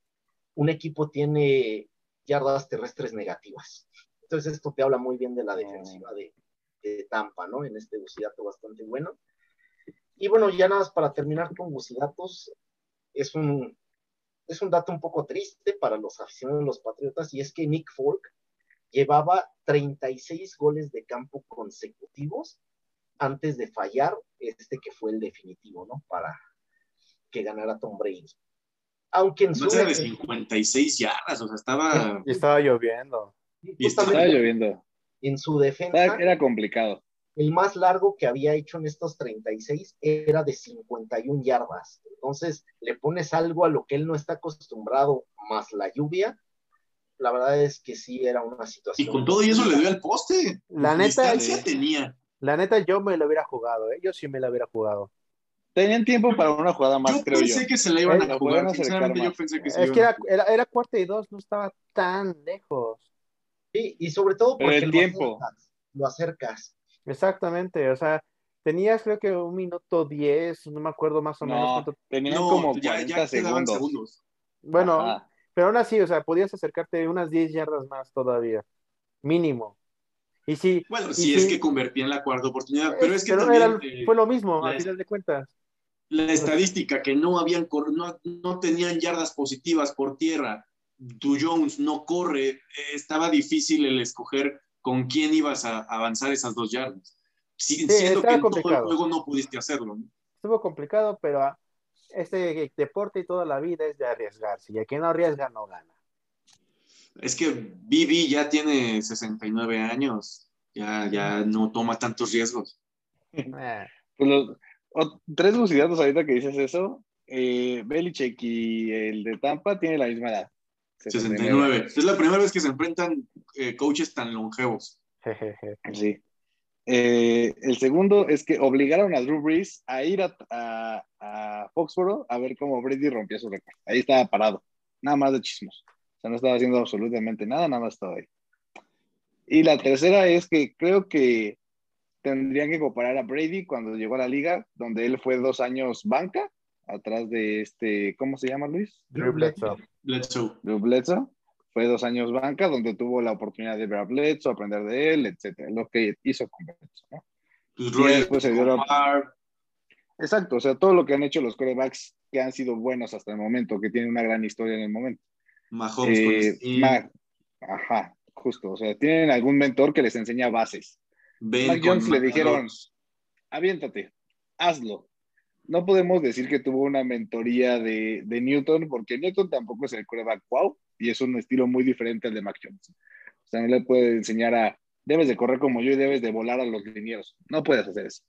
un equipo tiene yardas terrestres negativas. Entonces esto te habla muy bien de la defensiva de, de Tampa, ¿no? En este gucidato bastante bueno. Y bueno, ya nada más para terminar con gucidatos, es un, es un dato un poco triste para los aficionados de los Patriotas y es que Nick Folk llevaba 36 goles de campo consecutivos antes de fallar este que fue el definitivo, ¿no? Para que ganara Tom Brady. Aunque en su No era de 56 yardas, o sea, estaba. y estaba lloviendo. Y estaba lloviendo. en su defensa, Era, era complicado. el más largo que había hecho en estos 36 era de 51 yardas. Entonces, le pones algo a lo que él no está acostumbrado, más la lluvia. La verdad es que sí era una Y situación. con todo y eso le dio al poste. La neta, Distancia tenía. La neta, yo me lo hubiera jugado, ¿eh? Yo sí me lo hubiera jugado. Tenían tiempo para una jugada más, Yo creo pensé yo. que se la iban Eh, a jugar. Sinceramente, yo pensé que se Es iban que era, era, era cuarta y dos, no estaba tan lejos. Sí, y sobre todo Pero porque el lo tiempo. acercas, lo acercas. Exactamente, o sea, tenías creo que un minuto diez, no me acuerdo más o menos No, cuánto. tenían No, como ya, 40 ya quedaban segundos. segundos. Bueno, Ajá. pero aún así, o sea, podías acercarte unas 10 yardas más todavía, mínimo. Y sí, Bueno, y si es sí, que convertían la cuarta oportunidad, pero es que pero también era- fue lo mismo, a final de cuentas. la estadística que no habían no, no tenían yardas positivas por tierra. Du Jones no corre, eh, estaba difícil el escoger con quién ibas a avanzar esas dos yardas. Sí, siendo que en todo el juego no pudiste hacerlo. ¿no? Estuvo complicado, pero ah, este deporte y toda la vida es de arriesgarse. Y el que no arriesga no gana. Es que Bibi ya tiene 69 años, ya, ya no toma tantos riesgos. Eh, Pues los, o- tres lucidatos ahorita que dices eso, eh, Belichick y el de Tampa tienen la misma edad. 69. Es la primera vez que se enfrentan eh, coaches tan longevos. Sí. Eh, el segundo es que obligaron a Drew Brees a ir a, a, a Foxboro a ver cómo Brady rompía su récord. Ahí estaba parado, nada más de chismos. O sea, no estaba haciendo absolutamente nada, nada más estaba ahí. Y la tercera es que creo que tendrían que comparar a Brady cuando llegó a la liga, donde él fue dos años banca, atrás de este, ¿cómo se llama Luis? Drew Bledsoe. Bledsoe. Drew Bledsoe. Fue dos años banca, donde tuvo la oportunidad de ver a Bledsoe, aprender de él, etcétera. Lo que hizo con Bledsoe, ¿no? Pues Y después se dio la- Exacto, o sea, todo lo que han hecho los corebacks que han sido buenos hasta el momento, que tienen una gran historia en el momento. Mahomes Eh, Mac- ajá, justo, o sea, tienen algún mentor que les enseña bases. Ben Jones le dijeron, aviéntate, hazlo. No podemos decir que tuvo una mentoría de, de Newton, porque Newton tampoco es el coreback wow, y es un estilo muy diferente al de Mac Jones. O sea, no le puede enseñar a, debes de correr como yo y debes de volar a los linieros. No puedes hacer eso.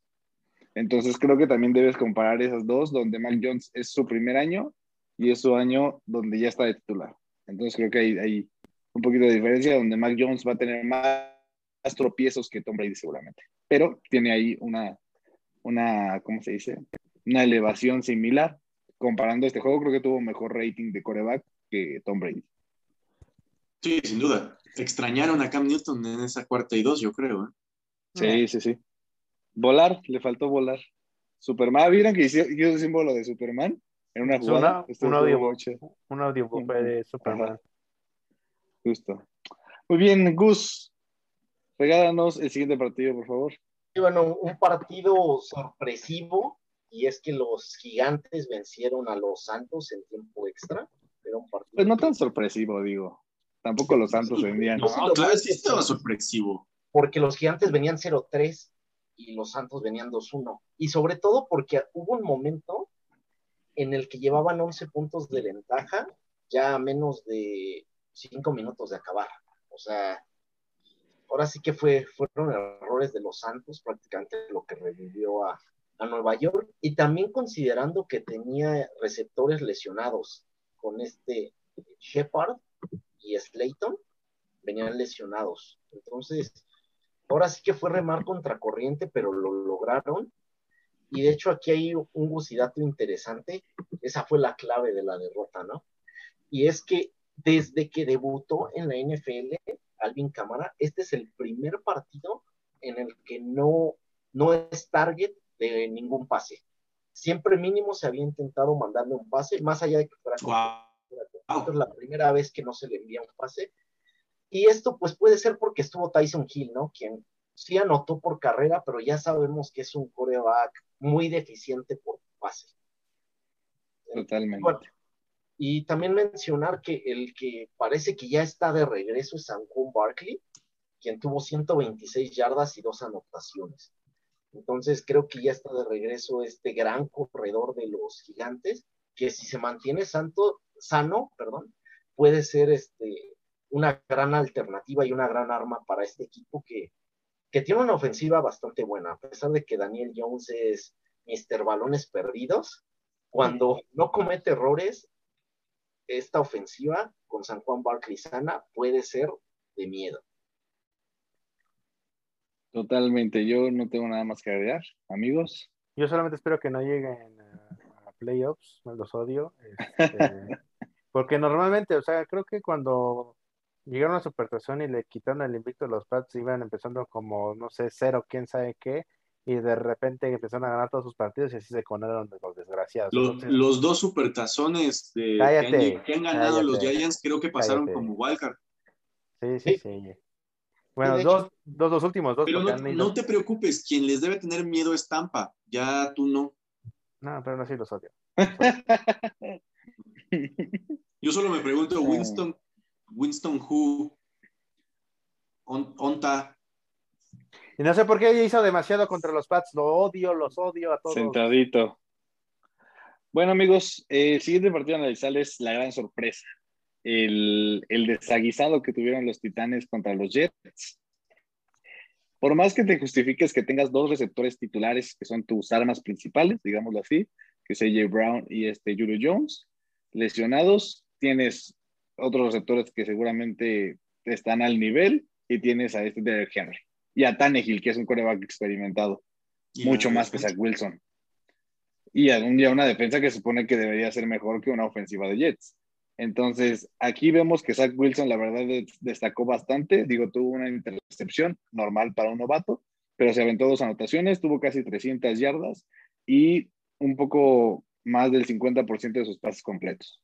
Entonces creo que también debes comparar esas dos, donde Mac Jones es su primer año y es su año donde ya está de titular. Entonces creo que hay, hay un poquito de diferencia, donde Mac Jones va a tener más, más tropiezos que Tom Brady seguramente. Pero tiene ahí una, una, ¿cómo se dice? Una elevación similar. Comparando este juego, creo que tuvo mejor rating de coreback que Tom Brady. Sí, sin duda. Extrañaron a Cam Newton en esa cuarta y dos, yo creo. ¿eh? Sí, sí, sí. Volar, le faltó volar. Superman, ¿vieron que hizo, hizo el símbolo de Superman? En una Es jugada. una- Esto un estuvo audio. muy chido. Un audiobook de Superman. Ajá. Justo. Muy bien, Gus. Regálanos el siguiente partido, por favor. Y bueno, un partido sorpresivo, y es que los gigantes vencieron a los Santos en tiempo extra. Era un partido. Pues no tan sorpresivo, digo. Tampoco los Santos vendían. No, sí No, claro, sí estaba sorpresivo. porque los gigantes venían 0-3 y los Santos venían 2-1. Y sobre todo porque hubo un momento en el que llevaban 11 puntos de ventaja, ya a menos de 5 minutos de acabar. O sea, ahora sí que fue, fueron errores de los Santos, prácticamente lo que revivió a, a Nueva York. Y también considerando que tenía receptores lesionados con este Shepard y Slayton, venían lesionados. Entonces, ahora sí que fue remar contracorriente, pero lo lograron. Y de hecho aquí hay un gusidato interesante. Esa fue la clave de la derrota, ¿no? Y es que desde que debutó en la NFL, Alvin Cámara, este es el primer partido en el que no, no es target de ningún pase. Siempre mínimo se había intentado mandarle un pase, más allá de que fuera Wow. esta es la primera vez que no se le envía un pase. Y esto pues puede ser porque estuvo Tyson Hill, ¿no? Quien sí anotó por carrera, pero ya sabemos que es un coreback muy deficiente por pase. Totalmente. Bueno, y también mencionar que el que parece que ya está de regreso es Saquon Barkley, quien tuvo 126 yardas y dos anotaciones. Entonces creo que ya está de regreso este gran corredor de los gigantes, que si se mantiene santo, sano, perdón, puede ser este, una gran alternativa y una gran arma para este equipo que, que tiene una ofensiva bastante buena, a pesar de que Daniel Jones es Mr. Balones Perdidos, cuando no comete errores, esta ofensiva con San Juan Barkley sana puede ser de miedo. Totalmente. Yo no tengo nada más que agregar, amigos. Yo solamente espero que no lleguen a, a playoffs, me los odio. Este, porque normalmente, o sea, creo que cuando llegaron a Supertazón y le quitaron el invicto a los Pats, iban empezando como, no sé, cero, quién sabe qué, y de repente empezaron a ganar todos sus partidos y así se conaron de los desgraciados. Los, Entonces, los dos supertazones de, Cállate, que, han, que han ganado los. Giants creo que pasaron Cállate. como wildcard. sí, sí, Sí. sí. Bueno, hecho- dos, dos, los últimos dos. Pero no, te preocupes, quien les debe tener miedo es Tampa. Ya tú no. No, pero no, sí los odio. Yo solo me pregunto. Winston, Winston Who, on, Onta, Y no sé por qué hizo demasiado contra los Pats. Lo odio, los odio a todos. Sentadito. Bueno, amigos, eh, el siguiente partido a analizar es la gran sorpresa. El, el desaguisado que tuvieron los Titanes contra los Jets. por más que te justifiques que tengas dos receptores titulares que son tus armas principales, digámoslo así, que es AJ Brown y este Julio Jones, lesionados, tienes otros receptores que seguramente están al nivel y tienes a este Derek Henry y a Tannehill, que es un coreback experimentado, mucho más que Zach Wilson. Y algún día una defensa que supone que debería ser mejor que una ofensiva de Jets. Entonces, aquí vemos que Zach Wilson, la verdad, destacó bastante. Digo, tuvo una intercepción normal para un novato, pero se aventó dos anotaciones, tuvo casi 300 yardas y un poco más del 50% de sus pases completos.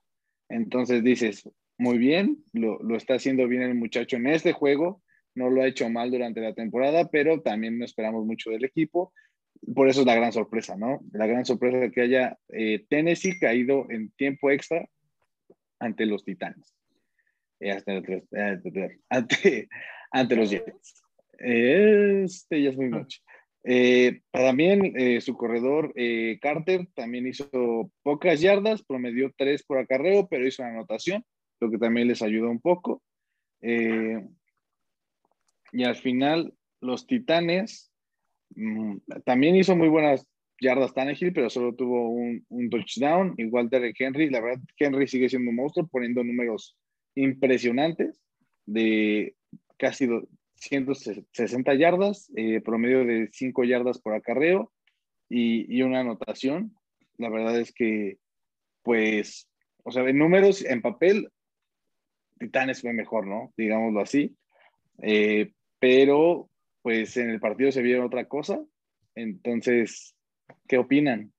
Entonces dices, muy bien, lo, lo, está haciendo bien el muchacho en este juego, no lo ha hecho mal durante la temporada, pero también no esperamos mucho del equipo. Por eso es la gran sorpresa, ¿no? La gran sorpresa que haya eh, Tennessee caído en tiempo extra ante los Titanes. Eh, eh, ante, ante, los Jets. Este ya es muy mucho. también su corredor Carter también hizo pocas yardas, promedió tres por acarreo, pero hizo una anotación, lo que también les ayudó un poco. y al final, los Titanes mm, también hizo muy buenas yardas Tannehill, pero solo tuvo un, un, touchdown. Igual Derek Henry, la verdad, Henry sigue siendo un monstruo, poniendo números impresionantes de casi 160 yardas, eh, promedio de 5 yardas por acarreo y, y, una anotación. La verdad es que, pues, o sea, en números, en papel, Titanes fue mejor, ¿no? Digámoslo así. Eh, pero, pues, en el partido se vieron otra cosa. Entonces, ¿Qué opinan?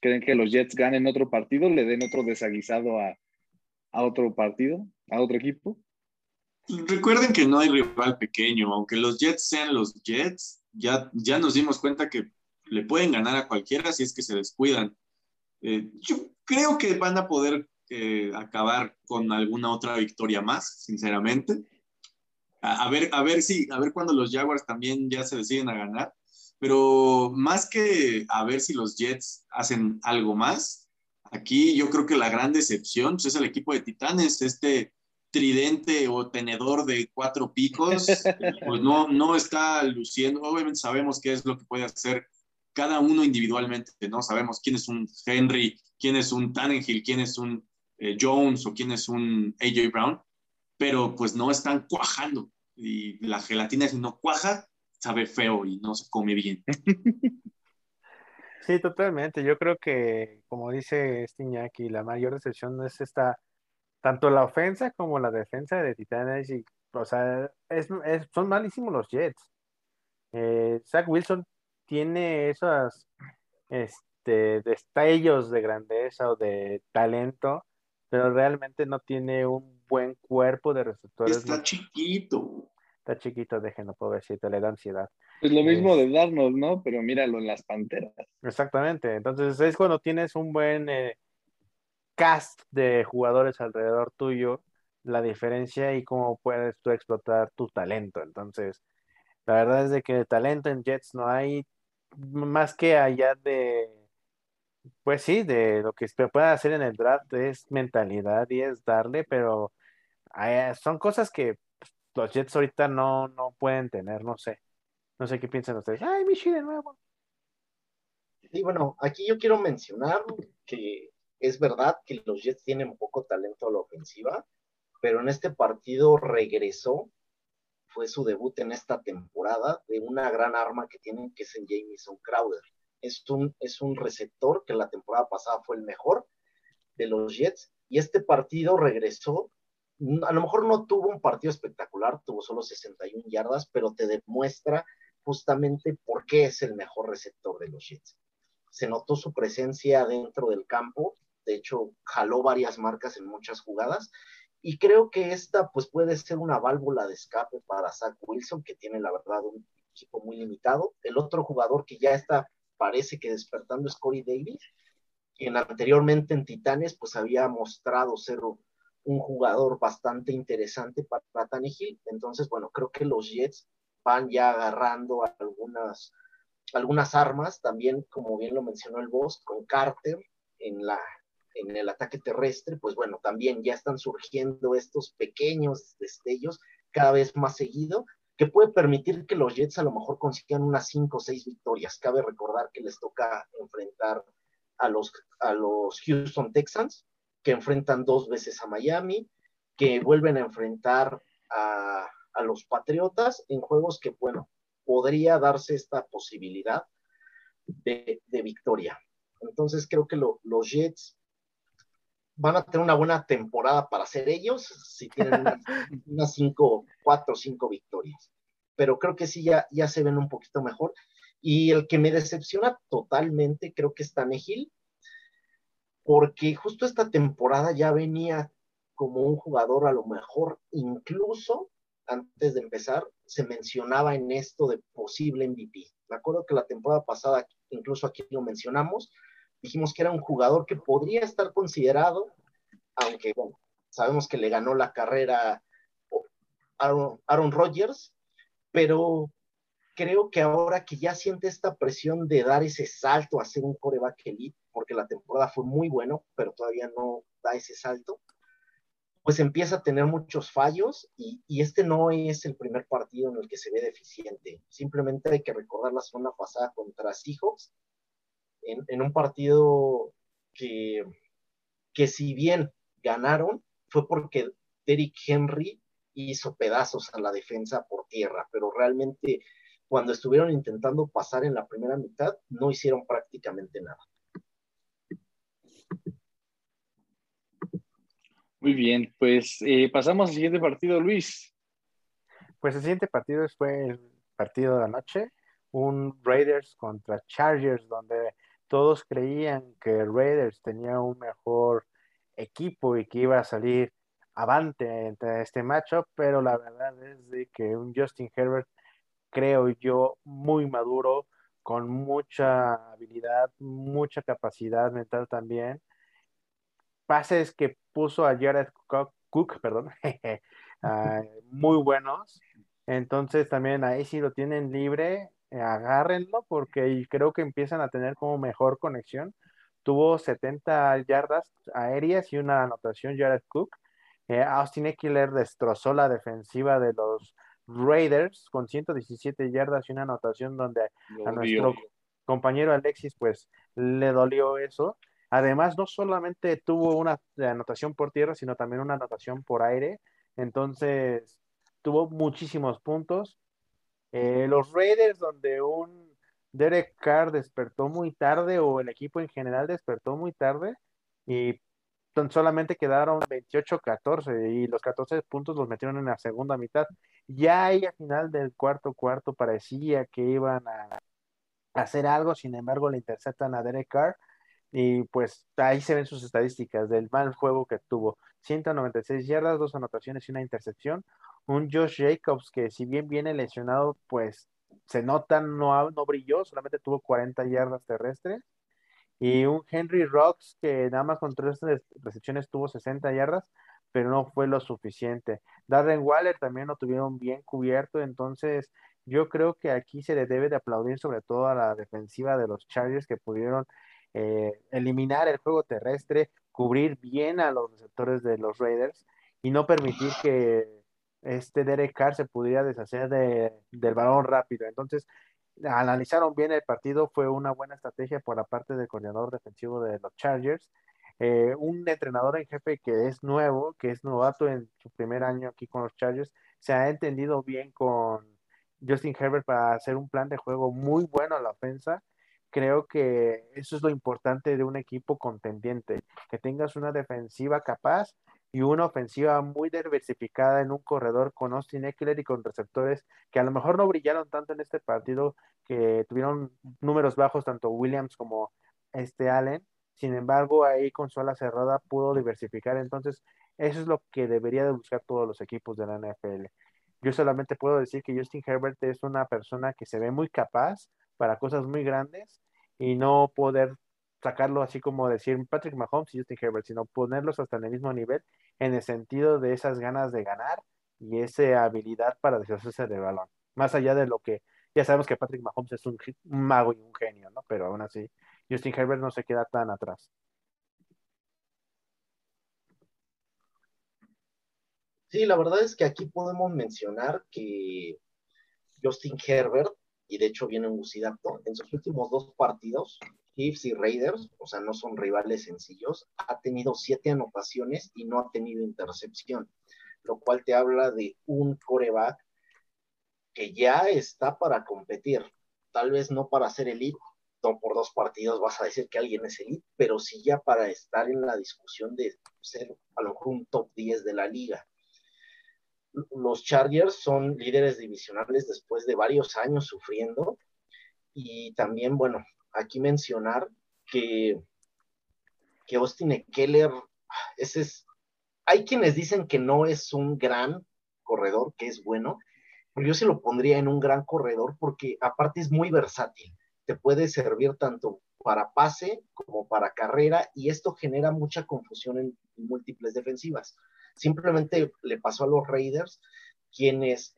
¿Creen que los Jets ganen otro partido, le den otro desaguisado a, otro partido, a otro equipo? Recuerden que no hay rival pequeño, aunque los Jets sean los Jets, ya, ya nos dimos cuenta que le pueden ganar a cualquiera si es que se descuidan. Eh, yo creo que van a poder eh, acabar con alguna otra victoria más, sinceramente. A, a, ver, a ver si, a ver cuando los Jaguars también ya se deciden a ganar. Pero más que a ver si los Jets hacen algo más, aquí yo creo que la gran decepción pues, es el equipo de Titanes, este tridente o tenedor de cuatro picos, pues no, no está luciendo. Obviamente sabemos qué es lo que puede hacer cada uno individualmente, ¿no? Sabemos quién es un Henry, quién es un Tannenhill, quién es un eh, Jones o quién es un AJ Brown, pero pues no están cuajando. Y la gelatina si no cuaja, sabe feo y no se come bien. Sí, totalmente. Yo creo que, como dice Stiñaki, la mayor decepción es esta, tanto la ofensa como la defensa de Titanes. Y, o sea, es, son malísimos los Jets. Eh, Zach Wilson tiene esos este, destellos de grandeza o de talento, pero realmente no tiene un buen cuerpo de receptores. Está chiquito está chiquito, déjenlo, pobrecito, le da ansiedad. Es lo mismo de darnos, ¿no? Pero míralo en las panteras. Exactamente, entonces es cuando tienes un buen eh, cast de jugadores alrededor tuyo, la diferencia y cómo puedes tú explotar tu talento. Entonces, la verdad es de que talento en Jets no hay más que allá de, pues sí, de lo que se puede hacer en el draft es mentalidad y es darle, pero eh, son cosas que los Jets ahorita no, no pueden tener, no sé. No sé qué piensan ustedes. ¡Ay, Michi de nuevo! Y bueno, aquí yo quiero mencionar que es verdad que los Jets tienen poco talento a la ofensiva, pero en este partido regresó, fue su debut en esta temporada, de una gran arma que tienen, que es en Jamison Crowder. Es un, es un receptor que la temporada pasada fue el mejor de los Jets, y este partido regresó a lo mejor no tuvo un partido espectacular, tuvo solo 61 yardas, pero te demuestra justamente por qué es el mejor receptor de los Jets. Se notó su presencia dentro del campo, de hecho jaló varias marcas en muchas jugadas y creo que esta pues puede ser una válvula de escape para Zach Wilson, que tiene la verdad un equipo muy limitado. El otro jugador que ya está, parece que despertando es Corey Davis, quien anteriormente en Titanes pues había mostrado ser un jugador bastante interesante para, para Tannehill. Entonces, bueno, creo que los Jets van ya agarrando algunas, algunas armas, también, como bien lo mencionó el boss, con Carter en, la, en el ataque terrestre, pues bueno, también ya están surgiendo estos pequeños destellos cada vez más seguido. Que puede permitir que los Jets a lo mejor consigan unas 5 o 6 victorias. Cabe recordar que les toca enfrentar a los, a los Houston Texans, que enfrentan dos veces a Miami, que vuelven a enfrentar a, a los Patriotas en juegos que, bueno, podría darse esta posibilidad de, de victoria. Entonces creo que lo, los Jets van a tener una buena temporada para ser ellos si tienen unas, cinco, cuatro o cinco victorias. Pero creo que sí ya, ya se ven un poquito mejor. Y el que me decepciona totalmente creo que es Tanegil, porque justo esta temporada ya venía como un jugador a lo mejor incluso antes de empezar se mencionaba en esto de posible MVP. Me acuerdo que la temporada pasada, incluso aquí lo mencionamos, dijimos que era un jugador que podría estar considerado, aunque bueno, sabemos que le ganó la carrera Aaron, Aaron Rodgers, pero creo que ahora que ya siente esta presión de dar ese salto a ser un coreback elite, porque la temporada fue muy bueno, pero todavía no da ese salto, pues empieza a tener muchos fallos y, y, este no es el primer partido en el que se ve deficiente. Simplemente hay que recordar la semana pasada contra Seahawks, en, un partido que, que si bien ganaron, fue porque Derrick Henry hizo pedazos a la defensa por tierra, pero realmente cuando estuvieron intentando pasar en la primera mitad, no hicieron prácticamente nada. Muy bien, pues eh, pasamos al siguiente partido, Luis. Pues el siguiente partido fue el partido de la noche, un Raiders contra Chargers, donde todos creían que Raiders tenía un mejor equipo y que iba a salir avante entre este matchup, pero la verdad es de que un Justin Herbert, creo yo, muy maduro, con mucha habilidad, mucha capacidad mental también. Pases que puso a Jared Cook, perdón, ah, muy buenos. Entonces también ahí sí lo tienen libre agárrenlo porque creo que empiezan a tener como mejor conexión. Tuvo 70 yardas aéreas y una anotación Jared Cook. Eh, Austin Eckler destrozó la defensiva de los Raiders con 117 yardas y una anotación donde a nuestro compañero Alexis pues le dolió eso. Además, no solamente tuvo una anotación por tierra, sino también una anotación por aire. Entonces, tuvo muchísimos puntos. Eh, los Raiders, donde un Derek Carr despertó muy tarde, o el equipo en general despertó muy tarde, y solamente quedaron 28-14, y los 14 puntos los metieron en la segunda mitad. Ya ahí a final del cuarto cuarto parecía que iban a hacer algo, sin embargo le interceptan a Derek Carr, y pues ahí se ven sus estadísticas del mal juego que tuvo. 196 yardas, dos anotaciones y una intercepción un Josh Jacobs que si bien viene lesionado, pues se nota, no, no brilló, solamente tuvo 40 yardas terrestres. Y un Henry Rocks que nada más con tres recepciones tuvo 60 yardas, pero no fue lo suficiente. Darren Waller también lo tuvieron bien cubierto, entonces yo creo que aquí se le debe de aplaudir sobre todo a la defensiva de los Chargers que pudieron eh, eliminar el juego terrestre, cubrir bien a los receptores de los Raiders y no permitir que este Derek Carr se pudiera deshacer de, del balón rápido. Entonces, analizaron bien el partido, fue una buena estrategia por la parte del coordinador defensivo de los Chargers. Eh, un entrenador en jefe que es nuevo, que es novato en su primer año aquí con los Chargers, se ha entendido bien con Justin Herbert para hacer un plan de juego muy bueno a la ofensa. Creo que eso es lo importante de un equipo contendiente, que tengas una defensiva capaz y una ofensiva muy diversificada en un corredor con Austin Eckler y con receptores que a lo mejor no brillaron tanto en este partido, que tuvieron números bajos tanto Williams como este Allen. Sin embargo, ahí con su ala cerrada pudo diversificar. Entonces, eso es lo que debería de buscar todos los equipos de la NFL. Yo solamente puedo decir que Justin Herbert es una persona que se ve muy capaz para cosas muy grandes y no poder sacarlo así como decir Patrick Mahomes y Justin Herbert, sino ponerlos hasta el mismo nivel en el sentido de esas ganas de ganar y esa habilidad para deshacerse del balón. Más allá de lo que ya sabemos que Patrick Mahomes es un, mago y un genio, ¿no? Pero aún así, Justin Herbert no se queda tan atrás. Sí, la verdad es que aquí podemos mencionar que Justin Herbert, y de hecho viene un Gusidato, en sus últimos dos partidos, Chiefs y Raiders, o sea, no son rivales sencillos, ha tenido siete anotaciones y no ha tenido intercepción, lo cual te habla de un coreback que ya está para competir, tal vez no para ser elite, no por dos partidos vas a decir que alguien es elite, pero sí ya para estar en la discusión de ser a lo mejor un top 10 de la liga. Los Chargers son líderes divisionales después de varios años sufriendo y también, bueno, aquí mencionar que, que Austin Keller, ese es, hay quienes dicen que no es un gran corredor, que es bueno, pero yo se lo pondría en un gran corredor porque aparte es muy versátil, te puede servir tanto para pase como para carrera y esto genera mucha confusión en múltiples defensivas. Simplemente le pasó a los Raiders, quienes,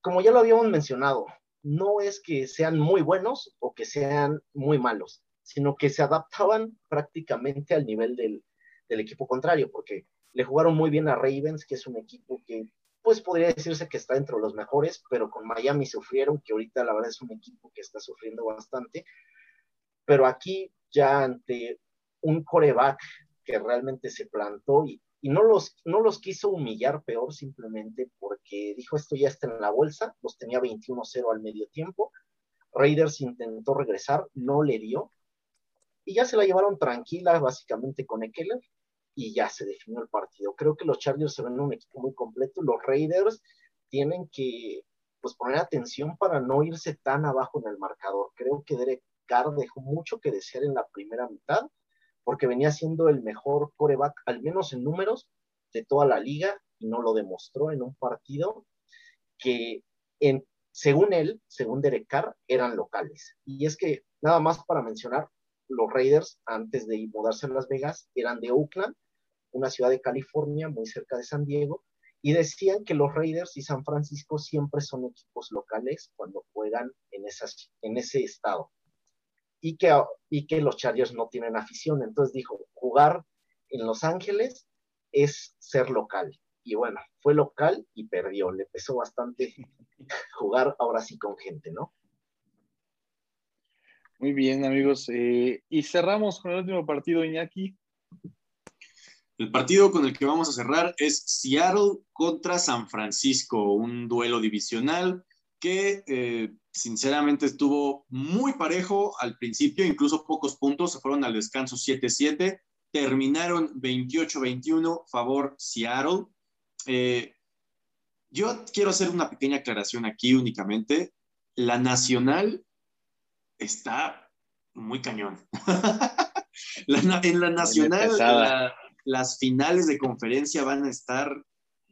como ya lo habíamos mencionado, no es que sean muy buenos o que sean muy malos, sino que se adaptaban prácticamente al nivel del, equipo contrario, porque le jugaron muy bien a Ravens, que es un equipo que pues podría decirse que está entre los mejores, pero con Miami sufrieron, que ahorita la verdad es un equipo que está sufriendo bastante, pero aquí ya ante un coreback que realmente se plantó y, y no los, no los quiso humillar peor simplemente porque dijo esto ya está en la bolsa, los tenía 21-0 al medio tiempo, Raiders intentó regresar, no le dio, y ya se la llevaron tranquila básicamente con Eckler, y ya se definió el partido. Creo que los Chargers se ven un equipo muy completo, los Raiders tienen que pues poner atención para no irse tan abajo en el marcador. Creo que Derek Carr dejó mucho que desear en la primera mitad, porque venía siendo el mejor coreback, al menos en números, de toda la liga, y no lo demostró en un partido que, en, según él, según Derek Carr, eran locales. Y es que, nada más para mencionar, los Raiders, antes de mudarse a Las Vegas, eran de Oakland, una ciudad de California, muy cerca de San Diego, y decían que los Raiders y San Francisco siempre son equipos locales cuando juegan en, ese estado y que, y que los Chargers no tienen afición. Entonces dijo, jugar en Los Ángeles es ser local. Y bueno, fue local y perdió. Le pesó bastante jugar ahora sí con gente, ¿no? Muy bien, amigos. Eh, y cerramos con el último partido, Iñaki. El partido con el que vamos a cerrar es Seattle contra San Francisco, un duelo divisional que eh, sinceramente estuvo muy parejo al principio, incluso pocos puntos, se fueron al descanso 7-7, terminaron 28-21, favor Seattle. Eh, yo quiero hacer una pequeña aclaración aquí únicamente. La nacional está muy cañón. en la nacional, las finales de conferencia van a estar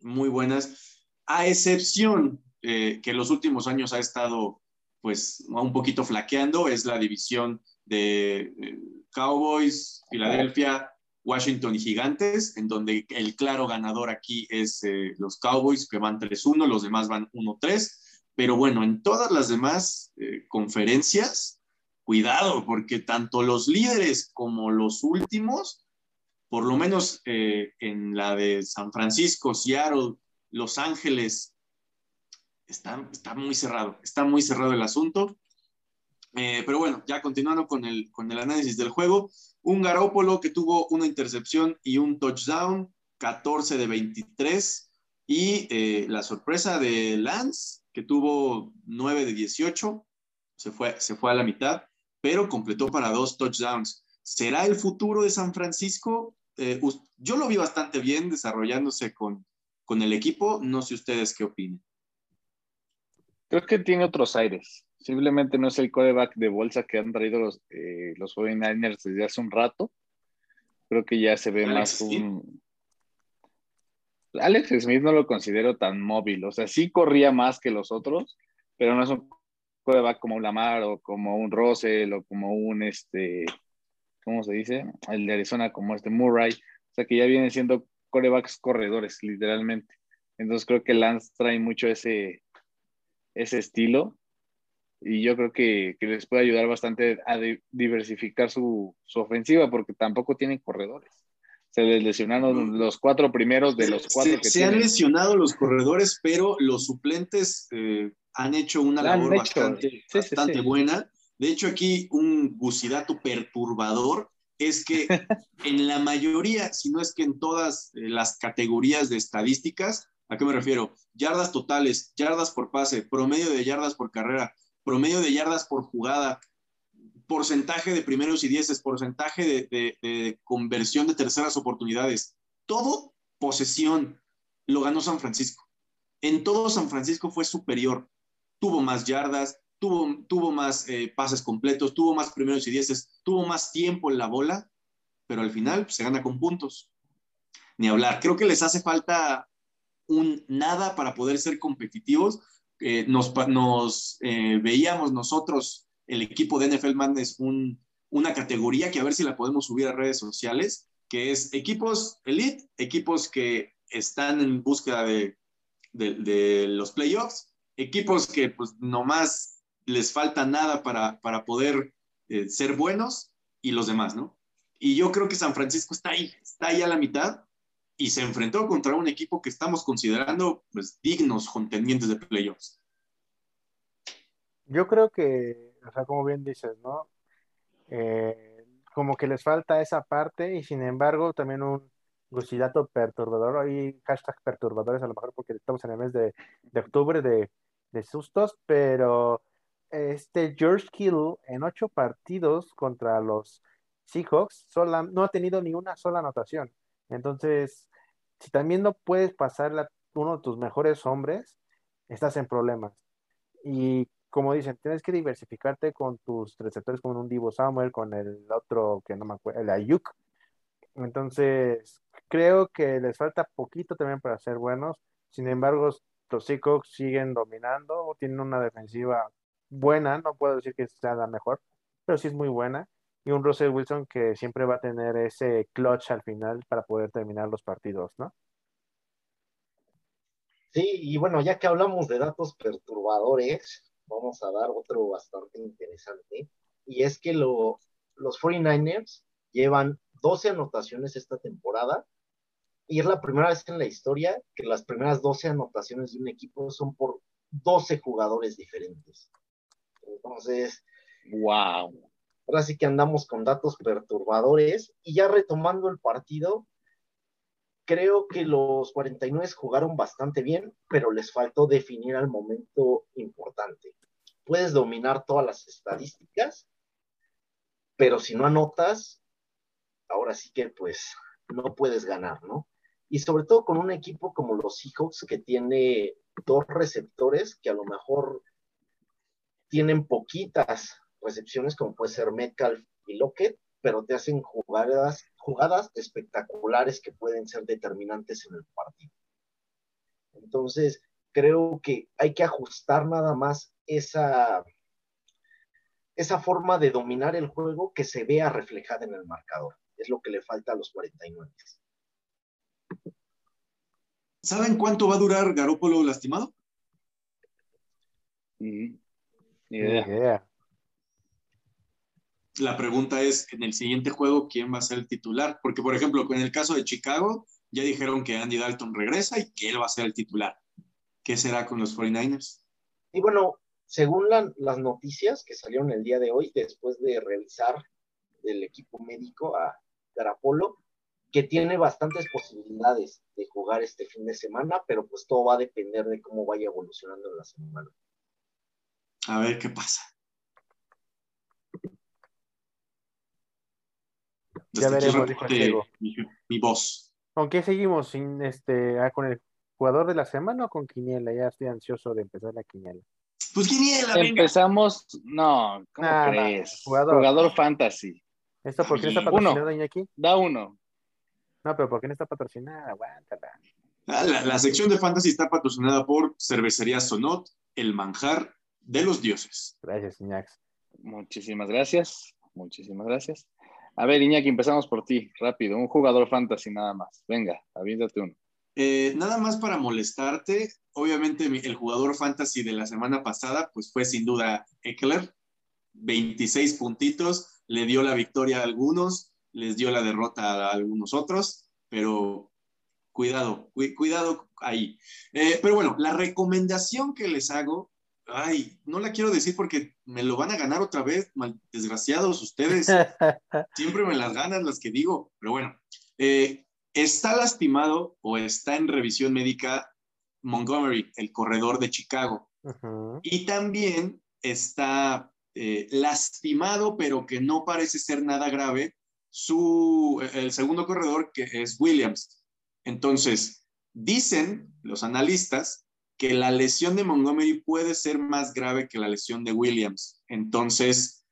muy buenas, a excepción eh, que en los últimos años ha estado pues un poquito flaqueando, es la división de eh, Cowboys, Filadelfia, Washington y Gigantes, en donde el claro ganador aquí es eh, los Cowboys, que van 3-1, los demás van 1-3, pero bueno, en todas las demás conferencias, cuidado, porque tanto los líderes como los últimos, por lo menos en la de San Francisco, Seattle, Los Ángeles está, muy cerrado, está muy cerrado el asunto. Eh, pero bueno, ya continuando con el, análisis del juego, un Garópolo que tuvo una intercepción y un touchdown, 14 de 23, y eh, la sorpresa de Lance, que tuvo 9 de 18, se fue, se fue a la mitad, pero completó para dos touchdowns. ¿Será el futuro de San Francisco? Eh, yo lo vi bastante bien desarrollándose con, con el equipo, no sé ustedes qué opinan. Creo que tiene otros aires. Simplemente no es el coreback de bolsa que han traído los, eh, los 49ers desde hace un rato. Creo que ya se ve más un. Alex Smith no lo considero tan móvil. O sea, sí corría más que los otros, pero no es un coreback como un Lamar o como un Russell o como un este. ¿Cómo se dice? El de Arizona, como este Murray. O sea, que ya vienen siendo corebacks corredores, literalmente. Entonces creo que Lance trae mucho ese, ese estilo y yo creo que, les puede ayudar bastante a diversificar su, ofensiva porque tampoco tienen corredores. Se les lesionaron los cuatro primeros de los cuatro se, que se han lesionado los corredores, pero los suplentes eh, han hecho una La labor hecho, bastante, sí, sí, bastante sí. buena. De hecho, aquí un gusidato perturbador es que en la mayoría, si no es que en todas eh, las categorías de estadísticas, ¿a qué me refiero? Yardas totales, yardas por pase, promedio de yardas por carrera, promedio de yardas por jugada, porcentaje de primeros y dieces, porcentaje de, conversión de terceras oportunidades, todo posesión lo ganó San Francisco. En todo San Francisco fue superior. Tuvo más yardas, tuvo, tuvo más eh, pases completos, tuvo más primeros y dieces, tuvo más tiempo en la bola, pero al final se gana con puntos. Ni hablar. Creo que les hace falta un nada para poder ser competitivos. Eh, nos nos eh, veíamos nosotros, el equipo de NFL Madness, un, una categoría que a ver si la podemos subir a redes sociales, que es equipos elite, equipos que están en búsqueda de, de, de los playoffs, equipos que pues nomás les falta nada para, para poder eh, ser buenos y los demás, ¿no? Y yo creo que San Francisco está ahí, está ahí a la mitad y se enfrentó contra un equipo que estamos considerando pues dignos contendientes de playoffs. Yo creo que, o sea, como bien dices, ¿no? Eh, como que les falta esa parte y sin embargo también un gusidato perturbador y hashtag perturbadores a lo mejor porque estamos en el mes de, de octubre de, de sustos, pero este George Kittle en ocho partidos contra los Seahawks sola, no ha tenido ni una sola anotación. Entonces, si también no puedes pasar a uno de tus mejores hombres, estás en problemas. Y como dicen, tienes que diversificarte con tus receptores, con un Divo Samuel, con el otro que no me acuerdo, el Ayuk. Entonces, creo que les falta poquito también para ser buenos. Sin embargo, los Seahawks siguen dominando, tienen una defensiva buena, no puedo decir que sea la mejor, pero sí es muy buena. Y un Russell Wilson que siempre va a tener ese clutch al final para poder terminar los partidos, ¿no? Sí, y bueno, ya que hablamos de datos perturbadores, vamos a dar otro bastante interesante. Y es que lo, los 49ers llevan 12 anotaciones esta temporada. Y es la primera vez en la historia que las primeras 12 anotaciones de un equipo son por 12 jugadores diferentes. Entonces, Wow. Ahora sí que andamos con datos perturbadores. Y ya retomando el partido, creo que los 49 jugaron bastante bien, pero les faltó definir al momento importante. Puedes dominar todas las estadísticas, pero si no anotas, ahora sí que pues no puedes ganar, ¿no? Y sobre todo con un equipo como los Seahawks que tiene dos receptores que a lo mejor tienen poquitas recepciones, como puede ser Metcalf y Lockett, pero te hacen jugadas, jugadas espectaculares que pueden ser determinantes en el partido. Entonces, creo que hay que ajustar nada más esa, esa forma de dominar el juego que se vea reflejada en el marcador. Es lo que le falta a los 49. ¿Saben cuánto va a durar Garópolo lastimado? Mm, ni Ni idea. La pregunta es, en el siguiente juego, ¿quién va a ser el titular? Porque, por ejemplo, en el caso de Chicago, ya dijeron que Andy Dalton regresa y que él va a ser el titular. ¿Qué será con los 49ers? Y bueno, según la- las noticias que salieron el día de hoy, después de revisar el equipo médico a Garapolo, que tiene bastantes posibilidades de jugar este fin de semana, pero pues todo va a depender de cómo vaya evolucionando en la semana. A ver qué pasa. Ya veremos, reporte dijo Diego. mi, mi voz. ¿Con qué seguimos? Sin este, ah, ¿Con el jugador de la semana o con Quiniela? Ya estoy ansioso de empezar la Quiniela. Pues quiniela, venga. Empezamos. No, ¿cómo crees? jugador. Jugador fantasy. ¿Esto por qué no está Uno. patrocinado, Iñaki? Da uno. No, pero ¿por qué no está patrocinada? Aguántala. Ah, La, la sección de fantasy está patrocinada por Cervecería Sonot, el manjar de los dioses. Gracias, Iñax. Muchísimas gracias. Muchísimas gracias. A ver, Iñaki, empezamos por ti. Rápido. Un jugador fantasy nada más. Venga, avísate uno. Eh, nada más para molestarte, obviamente el jugador fantasy de la semana pasada, pues fue sin duda Eckler, 26 puntitos, le dio la victoria a algunos, les dio la derrota a algunos otros, pero cuidado, cu- cuidado ahí. Eh, pero bueno, la recomendación que les hago ay, no la quiero decir porque me lo van a ganar otra vez, mal, desgraciados ustedes. Siempre me las ganan las que digo, pero bueno. Eh, está lastimado o está en revisión médica Montgomery, el corredor de Chicago. Y también está eh, lastimado, pero que no parece ser nada grave, su, el segundo corredor, que es Williams. Entonces, dicen los analistas que la lesión de Montgomery puede ser más grave que la lesión de Williams. Entonces,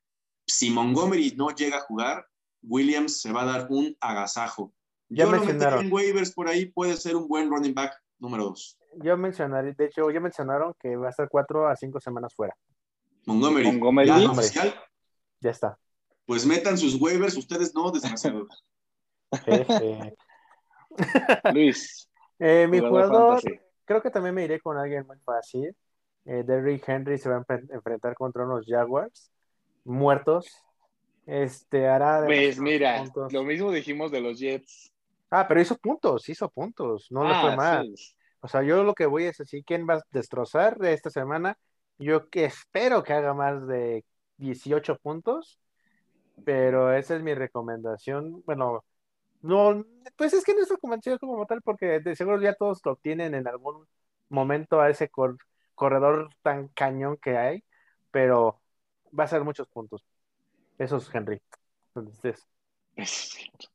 si Montgomery no llega a jugar, Williams se va a dar un agasajo. Ya Yo lo mencionaron. en waivers por ahí, puede ser un buen running back número dos. Yo mencionaré, de hecho, ya mencionaron que va a estar cuatro a cinco semanas fuera. Montgomery. Montgomery. ¿Ya oficial? Ya está. Pues metan sus waivers, ustedes no, desgraciados. Luis. Eh, mi jugador jugador, fantasy. Creo que también me iré con alguien muy fácil. Eh, Derrick Henry se va a enfren- enfrentar contra unos Jaguars muertos. Este hará. Pues mira, puntos. lo mismo dijimos de los Jets. Ah, pero hizo puntos, hizo puntos. No le fue Ah, mal. sí. O sea, yo lo que voy es así, ¿quién va a destrozar de esta semana? Yo que espero que haga más de 18 puntos, pero esa es mi recomendación. Bueno, no, pues es que no es recomendación como tal, porque de seguro ya todos lo tienen en algún momento a ese cor- corredor tan cañón que hay, pero va a ser muchos puntos. Eso es Henry. Entonces,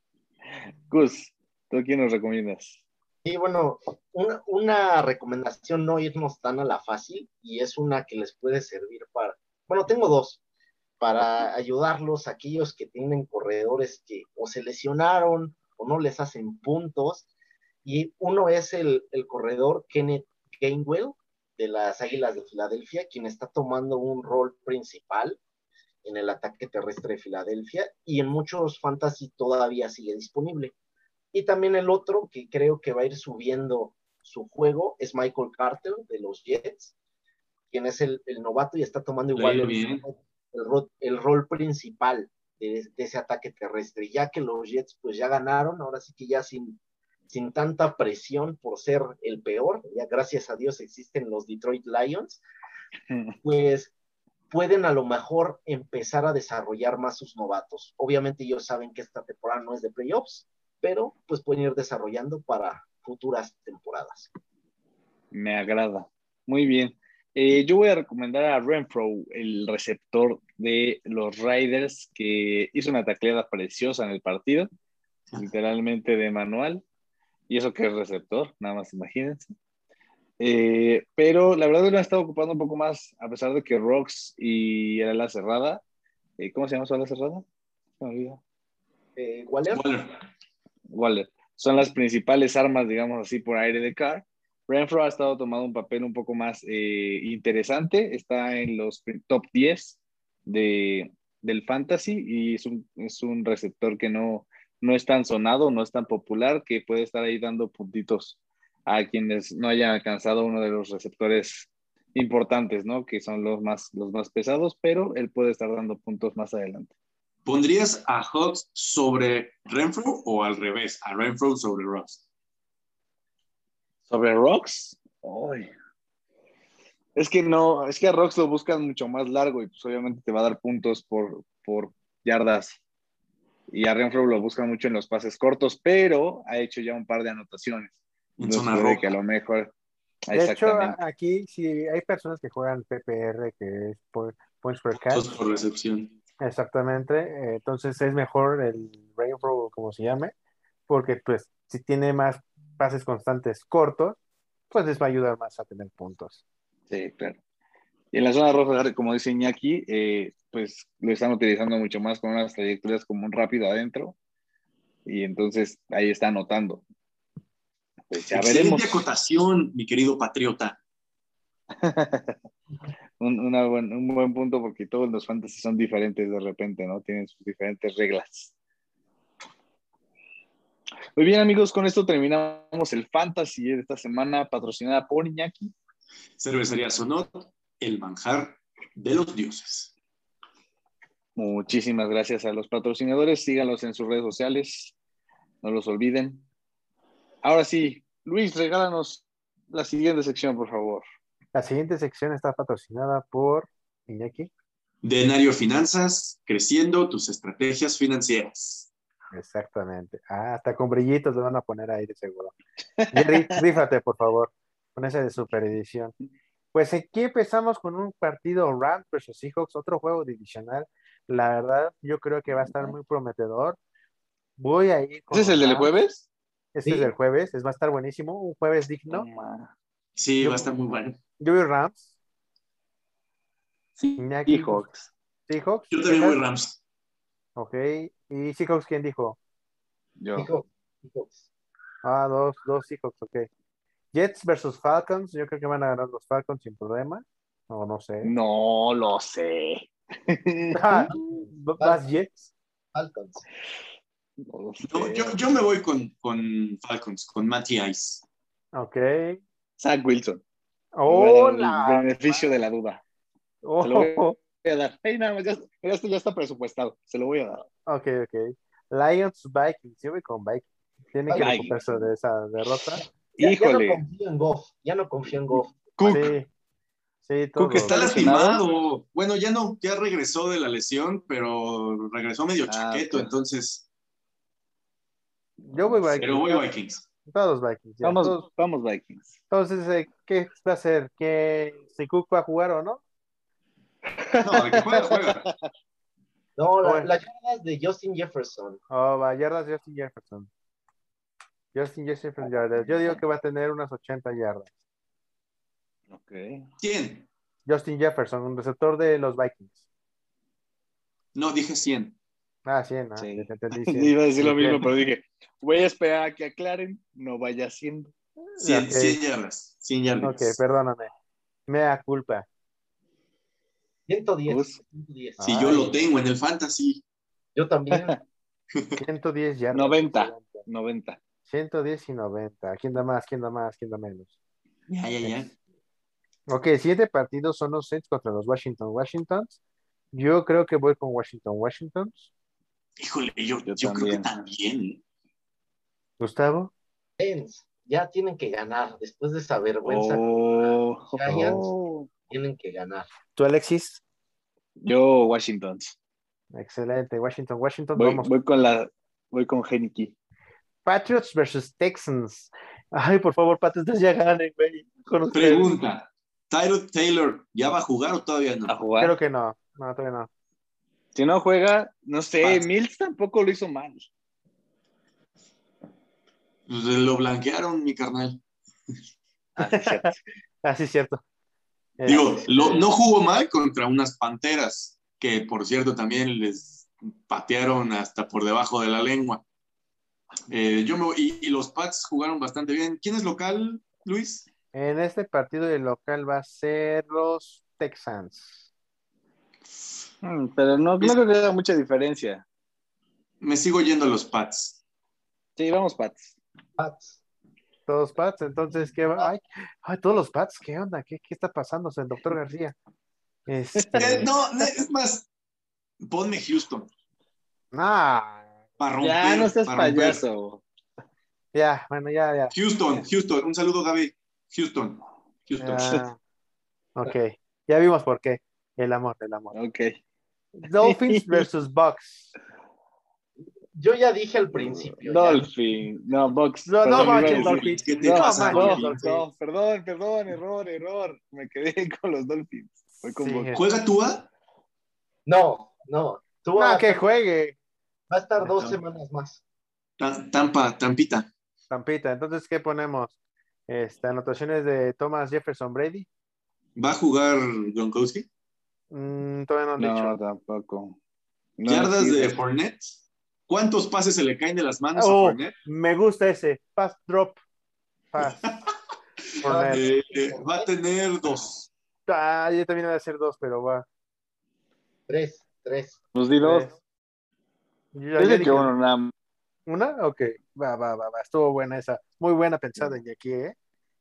Gus, ¿tú quién nos recomiendas? Y bueno, una, una recomendación no irnos tan a la fácil y es una que les puede servir para, bueno, tengo dos, para ayudarlos a aquellos que tienen corredores que o se lesionaron o no les hacen puntos. Y uno es el, el corredor Kenneth Gainwell de las Águilas de Filadelfia, quien está tomando un rol principal en el ataque terrestre de Filadelfia y en muchos fantasy todavía sigue disponible. Y también el otro que creo que va a ir subiendo su juego es Michael Carter de los Jets, quien es el, el novato y está tomando igual el. El ro- el rol principal de, de ese ataque terrestre. Ya que los Jets pues ya ganaron, ahora sí que ya sin, sin tanta presión por ser el peor, ya gracias a Dios existen los Detroit Lions, pues pueden a lo mejor empezar a desarrollar más sus novatos. Obviamente ellos saben que esta temporada no es de playoffs, pero pues pueden ir desarrollando para futuras temporadas. Me agrada. Muy bien. Eh, yo voy a recomendar a Renfro, el receptor de los Raiders, que hizo una tacleada preciosa en el partido, literalmente de manual. Y eso que es receptor, nada más imagínense. Eh, pero la verdad me ha estado ocupando un poco más, a pesar de que Rocks y era la cerrada. Eh, ¿Cómo se llama su ala cerrada? Se me olvidó. Eh, Waller, Waller. Waller. Son las principales armas, digamos así, por aire de Carr. Renfro ha estado tomando un papel un poco más eh, interesante, está en los top 10 de, del fantasy y es un, es un receptor que no, no es tan sonado, no es tan popular, que puede estar ahí dando puntitos a quienes no hayan alcanzado uno de los receptores importantes, ¿no? Que son los más, los más pesados, pero él puede estar dando puntos más adelante. ¿Pondrías a Hawks sobre Renfro o al revés? A Renfro sobre Ross. ¿Sobre Rocks? Ay. Es que no, es que a Rocks lo buscan mucho más largo y pues obviamente te va a dar puntos por, por yardas. Y a Renfro lo buscan mucho en los pases cortos, pero ha hecho ya un par de anotaciones. En zona roja. que a lo mejor. de hecho, Exactamente. aquí sí hay personas que juegan PPR, que es po- Points per Catch. Puntos por recepción. Exactamente, eh, entonces es mejor el Rainbow, como se llame, porque pues si tiene más pases constantes cortos, pues les va a ayudar más a tener puntos. Sí, claro. Y en la zona roja, como dice Iñaki, eh, pues lo están utilizando mucho más con unas trayectorias como un rápido adentro. Y entonces ahí está anotando. Pues ya Excelente veremos. acotación, mi querido patriota. un, una buen, un buen punto porque todos los fantasy son diferentes de repente, ¿no? Tienen sus diferentes reglas. Muy bien, amigos, con esto terminamos el fantasy de esta semana patrocinada por Iñaki. Cervecería Sonot, el manjar de los dioses. Muchísimas gracias a los patrocinadores. Síganlos en sus redes sociales. No los olviden. Ahora sí, Luis, regálanos la siguiente sección, por favor. La siguiente sección está patrocinada por Iñaki. Denario Finanzas, creciendo tus estrategias financieras. Exactamente. Ah, hasta con brillitos le van a poner ahí de seguro. Jerry, rífate, por favor, con ese de super edición. Pues aquí empezamos con un partido Rams versus Seahawks, otro juego divisional. La verdad, yo creo que va a estar muy prometedor. Voy a ir con ¿Ese es el del jueves? Este Sí. es del jueves, es, va a estar buenísimo, un jueves digno. Sí, Yo- va a estar muy bueno. Yo voy Rams, Sí. Seahawks. Seahawks. Yo también voy Rams. Ok, y Seahawks, ¿quién dijo? Yo. Dijo, Ah, dos, dos Seahawks, ok. Jets versus Falcons, yo creo que van a ganar los Falcons sin problema. O no sé. No lo sé. Ah, ¿Vas Jets? Falcons. No lo sé. No, yo, yo me voy con, con Falcons, con Matty Ice. Ok. Zach Wilson. Hola. El beneficio de la duda. Oh, Se lo voy Voy a dar. Ay, nada más, ya, está, ya está presupuestado. Se lo voy a dar. Ok, ok. Lions Vikings, yo voy con Vikings. Tienen que recuperarse de esa derrota. Ya, Híjole. ya no confío en Goff. Ya no confío en Goff. Cook. Sí. Sí, Cook todos. Está lastimado. Bueno, ya no, ya regresó de la lesión, pero regresó medio Ah, chaqueto, entonces. Yo voy Vikings. Pero voy Vikings. Todos Vikings. ya, Vamos, todos. vamos Vikings. Entonces, eh, ¿qué va a hacer? ¿Que si Cook va a jugar o no? No, de que juega, juega. No, la- las yardas de Justin Jefferson. Oh, va, yardas Justin Jefferson. Justin Jefferson yardas. Yo digo que va a tener unas 80 yardas. Ok. ¿Quién? Justin Jefferson, un receptor de los Vikings. No, dije 100. Ah, 100, ah, Sí. te entendí, 100. Iba a decir lo mismo, pero dije, voy a esperar a que aclaren, no vaya haciendo. 100, Ok. 100 yardas. 100 yardas. Ok, perdóname. Mea culpa. 110. Pues, 110. Si Ay. yo lo tengo en el fantasy. Yo también. 110 yardas. 90. Excelente. 90. 110 y 90. ¿Quién da más? ¿Quién da más? ¿Quién da menos? Ya, ya, ya. Ok, el siguiente partido son los Saints contra los Washington Washingtons. Yo creo que voy con Washington Washingtons. Híjole, yo, Yo yo, creo que también. también. Gustavo. Saints, ya tienen que ganar. Después de esa vergüenza, Oh, Giants. oh. Tienen que ganar. ¿Tú, Alexis? Yo, Washington. Excelente. Washington Washington. Voy, Vamos. voy con la, voy con Heineke. Patriots versus Texans. Ay, por favor, Patriots ya ganen, güey. Pregunta. ¿Tyrod Taylor ya va a jugar o todavía no? A jugar. Creo que no. No, todavía no. Si no juega, no sé, Paz. Mills tampoco lo hizo mal. Pues lo blanquearon, mi carnal. Ah, sí, cierto. Ah, sí, cierto. Eh, Digo, lo- no jugó mal contra unas panteras, que por cierto también les patearon hasta por debajo de la lengua. Eh, yo me voy- y, y los Pats jugaron bastante bien. ¿Quién es local, Luis? En este partido de local va a ser los Texans. Mm, Pero no, no creo que haya mucha diferencia. Me sigo yendo a los Pats. Sí, vamos, Pats. Pats. Todos Pats, entonces, ¿qué va? Ay, ay, todos los Pats, ¿qué onda? ¿Qué, qué está pasando? El doctor García. Este, Eh, no, no, es más, ponme Houston. Para romper. Ya no seas payaso. ya, bueno, ya, ya. Houston, Houston. Un saludo, Gaby. Houston. Houston. ya. Ok, ya vimos por qué. El amor, el amor. Ok. Dolphins versus Bucks. Yo ya dije al principio. ya. Dolphin. No, Box. No, no manches, decir- Dolphins. ¿Qué te No, perdón, perdón, error, error. Me quedé con los Dolphins. Voy con Sí. ¿Juega Tua? No, no. Tú No, que juegue. va a estar dos No. semanas más. Ta- Tampa, Tampita. Tampita. Entonces, ¿qué ponemos? Este, anotaciones de Thomas Jefferson Brady. ¿Va a jugar Gronkowski? Mm, todavía no han No, dicho. tampoco. No, ¿Yardas sí, de. Fournette? ¿Cuántos pases se le caen de las manos a Oh, Fournette? me gusta ese. Pass drop. Pass. Fournette. Eh, eh, va a tener dos. Ah, yo también voy a hacer dos, pero va. Tres, tres. Nos di dos. Yo ya- ya dije que uno nada más. ¿Una? Ok. Va, va, va, va. Estuvo buena esa. Muy buena pensada aquí, ¿eh?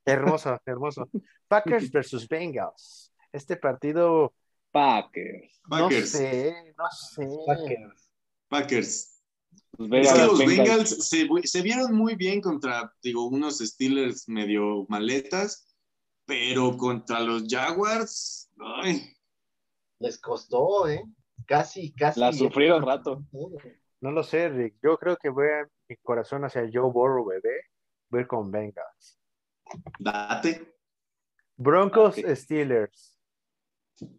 Hermoso, hermoso. Packers versus Bengals. Este partido, Packers. Packers. no sé, no sé. Packers. Packers. Pues Es que los Bengals. Bengals se, se vieron muy bien contra, digo, unos Steelers medio maletas, pero contra los Jaguars, ay, Les costó, ¿eh? Casi, casi. La sufrieron rato. No lo sé, Rick. Yo creo que voy a mi corazón hacia Joe Burrow, bebé. Voy a ir con Bengals. date. Broncos. Steelers.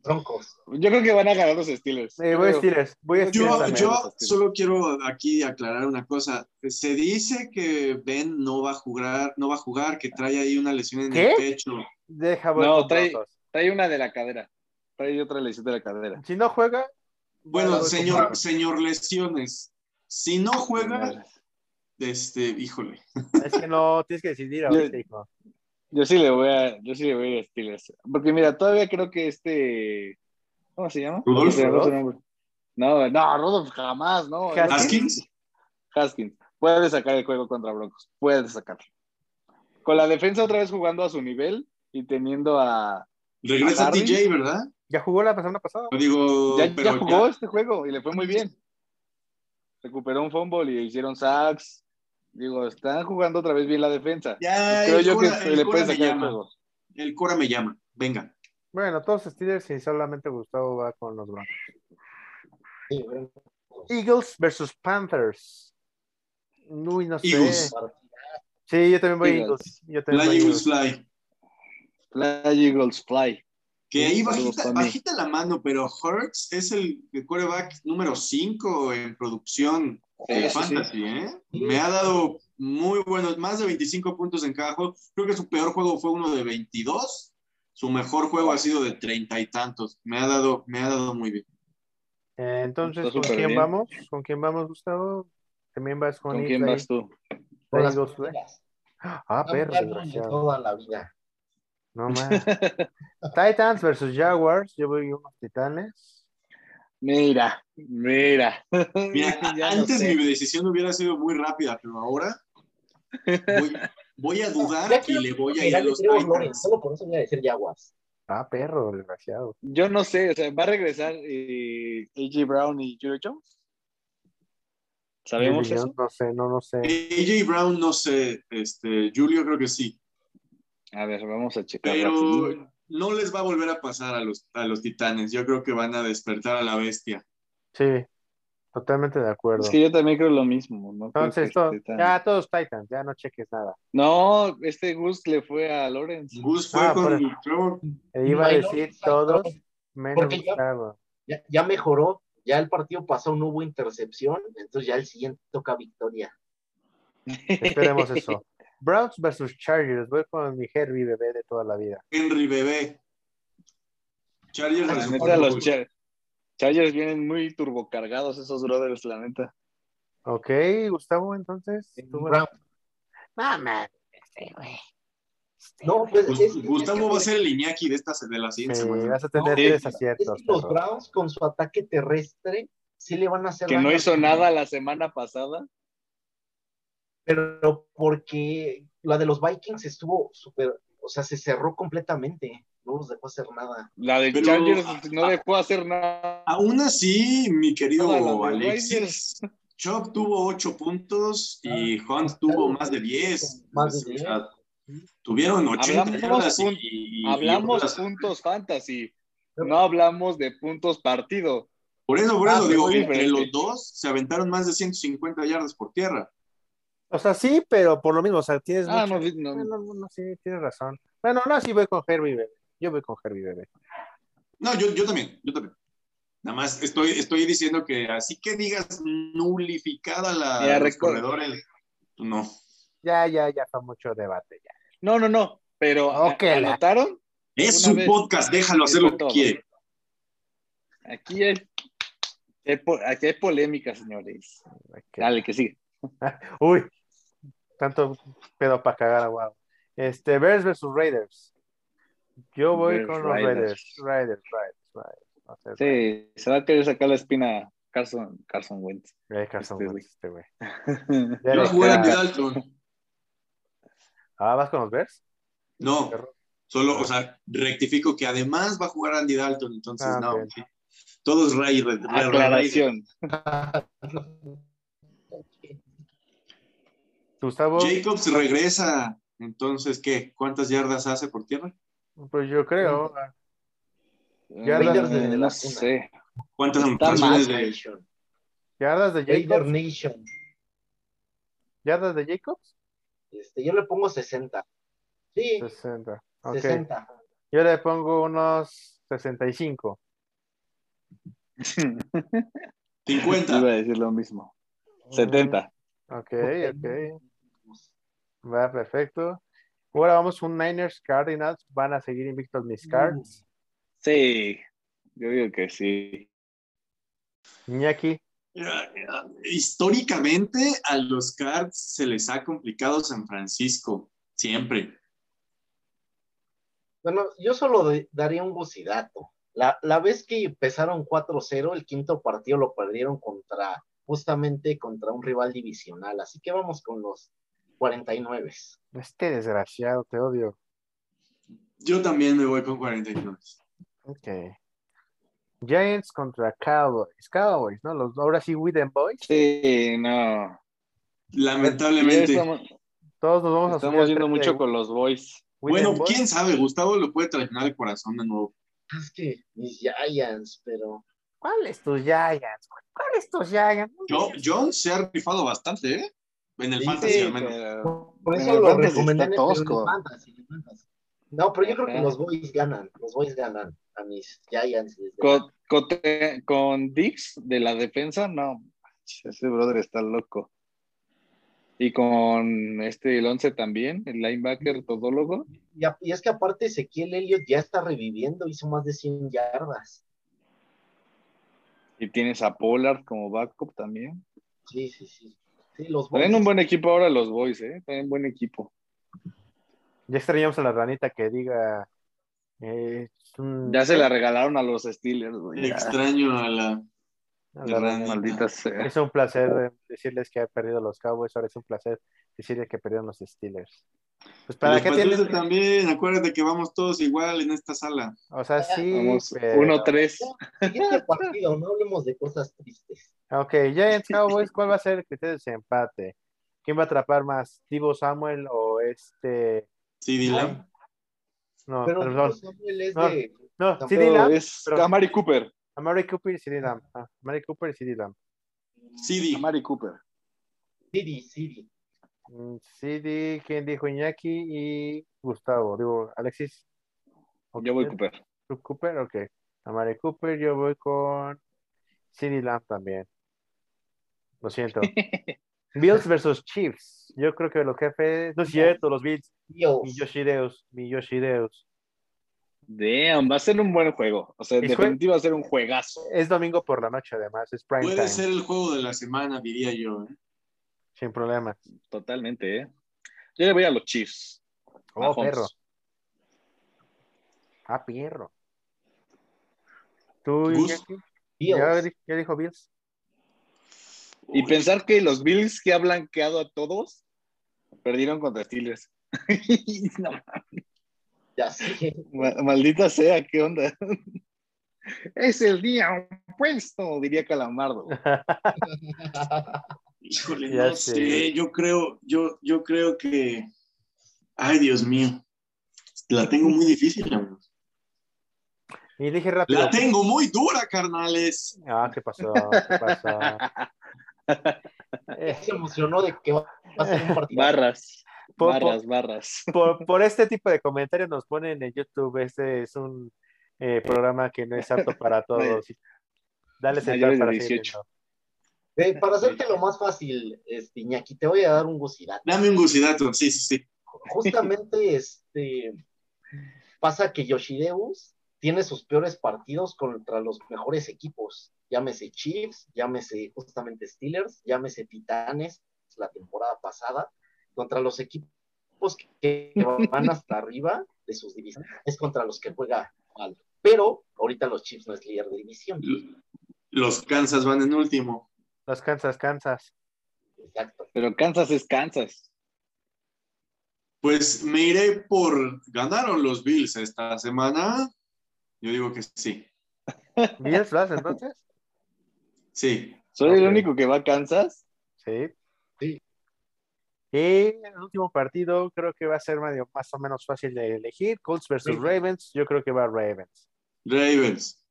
Troncos. Yo creo que van a ganar los Steelers. Eh, voy a. Steelers. Voy a Yo- Steelers Yo, Steelers. solo quiero aquí aclarar una cosa. Se dice que Ben no va a jugar, no va a jugar, que trae ahí una lesión en ¿Qué? el pecho. Deja voy No, trae- Broncos. Trae una de la cadera. Trae otra lesión de la cadera. Si no juega, Bueno, señor, Broncos. señor lesiones. Si no juega, este, híjole. Es que no, tienes que decidir ahorita, hijo. Yo sí le voy a, yo sí le voy a Steelers. Porque mira, todavía creo que este, ¿cómo se llama? Su nombre. No, no, Rudolph jamás, no. Haskins. Haskins. Puede sacar el juego contra Broncos. Puede sacarlo. Con la defensa otra vez jugando a su nivel y teniendo a. Regresa Harris. TJ, ¿verdad? Ya jugó la semana pasada. No digo, Ya, jugó este juego y le fue muy bien. Recuperó un fumble y hicieron sacks. Digo, están jugando otra vez bien la defensa. Ya, Creo el yo que el le Cora puede me sacar el llama. juego. El Cora me llama. Venga. Bueno, todos Steelers y solamente Gustavo va con los Broncos. Sí, bueno. Eagles versus Panthers. Uy, no sé. Eagles. Sí, yo también voy Eagles. Eagles. Yo también Fly voy Eagles Eagles. Fly. Fly Eagles Fly. Que ahí bajita, bajita la mano, pero Hurts es el quarterback número 5 en producción de Sí, sí, sí. fantasy, ¿eh? Me ha dado muy buenos, más de 25 puntos en cada juego. Creo que su peor juego fue uno de 22. Su mejor juego ha sido de treinta y tantos. Me ha dado, me ha dado muy bien. Eh, entonces, Está ¿con quién bien. vamos? ¿Con quién vamos, Gustavo? ¿También vas con, ¿Con quién vas tú? Con las primeras. Ah, perro, toda la vida. No más. Titans versus Jaguars. Yo voy unos titanes. Mira, mira. Antes mi decisión hubiera sido muy rápida, pero ahora voy, voy a dudar Ya y quiero le voy a ir a los Titans. solo por eso voy a decir Jaguars. Ah, perro, desgraciado. Yo no sé, o sea, ¿va a regresar eh, A.J. Brown y Julio Jones? ¿Sabemos eso? No sé, no, no sé. AJ Brown, no sé, este, Julio creo que sí, A ver, vamos a checar. pero no les va a volver a pasar a los, a los Titanes. Yo creo que van a despertar a la bestia. Sí, totalmente de acuerdo. Es que yo también creo lo mismo. Entonces, tan- ya todos Titans, ya no cheques nada. No, este Gus le fue a Lawrence. Gus fue Ah, con por- Trevor. E iba a decir todos menos ya- Gustavo. Ya, ya mejoró, ya el partido pasó, no hubo intercepción, entonces ya el siguiente toca victoria. Esperemos eso. Browns versus Chargers. Voy con mi Herbie bebé de toda la vida. Henry Bebé. Chargers La neta, los. Char- Chargers vienen muy turbocargados esos brothers, la neta. Ok, Gustavo, entonces. tú, man. Este, güey. No, pues es- es Gustavo que- va a ser el Iñaki de, esta, de la siguiente Sí, vas a tener tres Es aciertos. que los. Browns con su ataque terrestre sí le van a hacer Que no hizo nada la semana pasada. Pero porque la de los Vikings estuvo súper, o sea, se cerró completamente, no los dejó hacer nada. La de Pero- Chargers no dejó hacer nada. Aún así, mi querido Alexis, Chop tuvo 8 puntos y Hunt tuvo más de 10. Más de O sea, tuvieron 80 Hablamos y- y- y Hablamos otras- puntos fantasy. No hablamos de puntos partido. Por eso, por Ah, eso digo, entre los dos se aventaron más de 150 yardas por tierra. O sea, sí, pero por lo mismo, o sea, tienes Ah, mucho- no, no, No, no, no, sí, tienes razón. Bueno, no, sí voy con Herbie bebé. Yo voy con Herbie bebé. No, yo, yo también, yo también. Nada más estoy, estoy diciendo que así que digas nulificada la, Ya, los corredores, no. Ya, ya, ya fue mucho debate. Ya. no, no, no. Pero Ok, ¿a- la- ¿anotaron? Es un vez. podcast, déjalo hacer lo que quiere. Aquí hay, aquí hay polémica, señores. Dale, que sigue. Uy, tanto pedo para cagar a wow. Este, Bears versus Raiders. Yo voy Bears, con los Raiders. Raiders. Raiders, Raiders, Raiders. No sé, Sí, se va a querer sacar la espina Carson, Carson Wentz. Eh, Carson Este, Wentz, este güey. Yo a Dalton. Ah, ¿vas con los Bears? No, solo, o sea, rectifico que además va a jugar Andy Dalton, entonces Ah, no. Todos Ray, Ray- Ray- Ray- Aclaración. Gustavo, Jacobs regresa, entonces, ¿qué? ¿Cuántas yardas hace por tierra? Pues yo creo. Ya Raiders desde no la cuna. sé. ¿Cuántas anotaciones de Nation. ¿Yardas de Jacobs? Nation. ¿Yardas de Jacobs? Este, yo le pongo 60. Sí, 60. Ok. 60. Yo le pongo unos 65. 50? Iba a decir lo mismo. 70. Ok, ok. Va, perfecto. Ahora vamos un Niners Cardinals. Van a seguir invictos mis cards. Sí, yo digo que sí. Iñaki. Mira, Históricamente a los Cards se les ha complicado San Francisco, siempre. Bueno, yo solo daría un bucidato. La, la vez que empezaron 4-0, el quinto partido lo perdieron contra, justamente contra un rival divisional. Así que vamos con los 49. Este desgraciado, te odio. Yo también me voy con 49. Ok. Giants contra Cowboys. Cowboys, ¿no? Los, ahora sí, Widen Boys. Sí, no. Lamentablemente. estamos, Todos nos vamos a estamos yendo de mucho con los boys. Bueno, Boys. quién sabe, Gustavo lo puede traicionar el corazón de nuevo. Es que mis Giants, pero ¿Cuál es tus Giants? ¿Cuál es tus Giants? Jo- John se ha rifado bastante, ¿eh? En el Sí, fantasy Sí, al menos. pero- por eso lo recomendé en el- fantasy, en el fantasy. No, pero yo creo que los Boys ganan. Los Boys ganan a mis Giants. Con, con, con Dix de la defensa, no. Ese brother está loco. Y con este, el 11 también, el linebacker todólogo. Y, a- y es que aparte Ezequiel Elliott ya está reviviendo, hizo más de 100 yardas. Y tienes a Pollard como backup también. Sí, sí, sí. Sí, los Boys. Traen un buen equipo ahora los boys, ¿eh? Traen buen equipo. Ya extrañamos a la ranita que diga. eh, un- Ya se la regalaron a los Steelers, güey. Extraño a la. a la ranita. Maldita sea. Es un placer decirles que ha perdido los Cowboys. Ahora es un placer decirles que perdieron los Steelers. Pues para Los qué tienen. también, acuérdate que vamos todos igual en esta sala. O sea, sí. Vamos pero- 1-3. Siguiente partido, no hablemos de cosas tristes. Ok, Giants Cowboys, ¿cuál va a ser el criterio de desempate? ¿Quién va a atrapar más? ¿Tibo Samuel o este? Sí, Dylan. No, Pero perdón. Samuel es No. de. No, Tampoco CD Lamb. Es pero- Amari Cooper. Amari Cooper y CD Lamb. Ah, Amari Cooper y CD Lamb. CD. Amari Cooper. City, City. Mm, CD, ¿quién dijo Iñaki? Y Gustavo. Digo, Alexis. ¿O Yo voy? Cooper. ¿Tú, Cooper, ok. Amari Cooper, yo voy con CD Lamb también. Lo siento. Bills versus Chiefs. Yo creo que los jefes. No es cierto, los Bills. Dios. Mi Yoshideus. Mi Yoshideus. Damn, va a ser un buen juego. O sea, en definitiva va a ser un juegazo. Es domingo por la noche, además. Es prime Puede time. ser el juego de la semana, diría yo. ¿eh? Sin problema. Totalmente, ¿eh? Yo le voy a los Chiefs. Oh, Mahomes. perro. Ah, perro. ¿Tú? Bills. ¿Ya, ya dijo Bills? Y pensar que los Bills que ha blanqueado a todos perdieron contra Steelers. No, Ya sé. maldita sea, ¿qué onda? es el día opuesto, diría Calamardo. Híjole, Ya no sé. sé. Yo creo, yo, yo creo que. Ay, Dios mío. La tengo muy difícil, amigos. Y dije rápido. La tengo muy dura, carnales. Ah, ¿qué pasó? ¿Qué pasó? Se emocionó de que va a ser un partido. Barras, por, barras, barras. por- por este tipo de comentarios nos ponen en YouTube. Este es un eh, programa que no es apto para todos. Dale sentar para seguir 18. Eh, para hacerte lo más fácil, este, Iñaki, te voy a dar un gusidato. Dame un gusidato. Sí, sí, sí. Justamente este pasa que Yoshideus tiene sus peores partidos contra los mejores equipos. Llámese Chiefs, llámese justamente Steelers, llámese Titanes la temporada pasada, contra los equipos que van hasta arriba de sus divisiones, es contra los que juega mal. Pero ahorita los Chiefs no es líder de división. Los Kansas van en último. Los Kansas, Kansas. Exacto. Pero Kansas es Kansas. Pues me iré por. ¿Ganaron los Bills esta semana? Yo digo que sí. ¿Bills vas entonces? Sí. ¿Soy el único que va a Kansas? Sí. Y el último partido creo que va a ser medio, más o menos fácil de elegir. Colts versus Ravens. Yo creo que va Ravens. Ravens.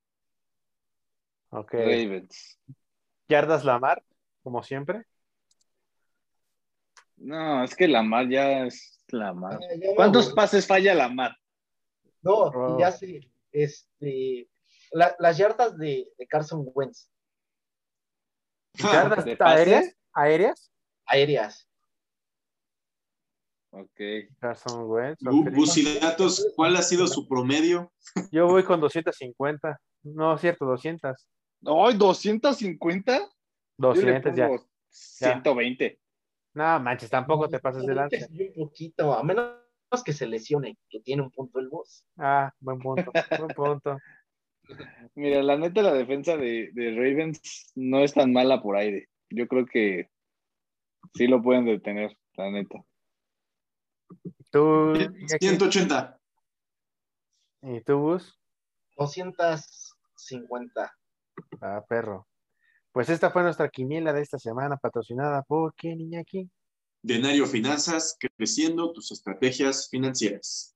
Ok. Ravens. Yardas Lamar, como siempre. No, es que Lamar ya es Lamar. Ah, ya ¿Cuántos pases falla Lamar? No, Oh. ya sé. Este, la- las yardas de, de Carson Wentz, Yardas aéreas. Aéreas. aéreas. Ok. Carson Wentz. Bu- ok. Bucidatos, ¿cuál ha sido su promedio? Yo voy con 250. No, es cierto, 200. ¡Ay, 250! Yo le 200 ya. pongo 120. No, manches, tampoco te pases de. Sí, Un poquito, a menos que se lesione, que tiene un punto el boss. Ah, buen punto, buen punto. Mira, la neta, la defensa de, de Ravens no es tan mala por aire. Yo creo que sí lo pueden detener, la neta. ¿Tú, Iñaki? 180. ¿Y tú, Gus? 250. Ah, perro. Pues esta fue nuestra quiniela de esta semana, patrocinada por quién, Iñaki. Denario Finanzas, creciendo tus estrategias financieras.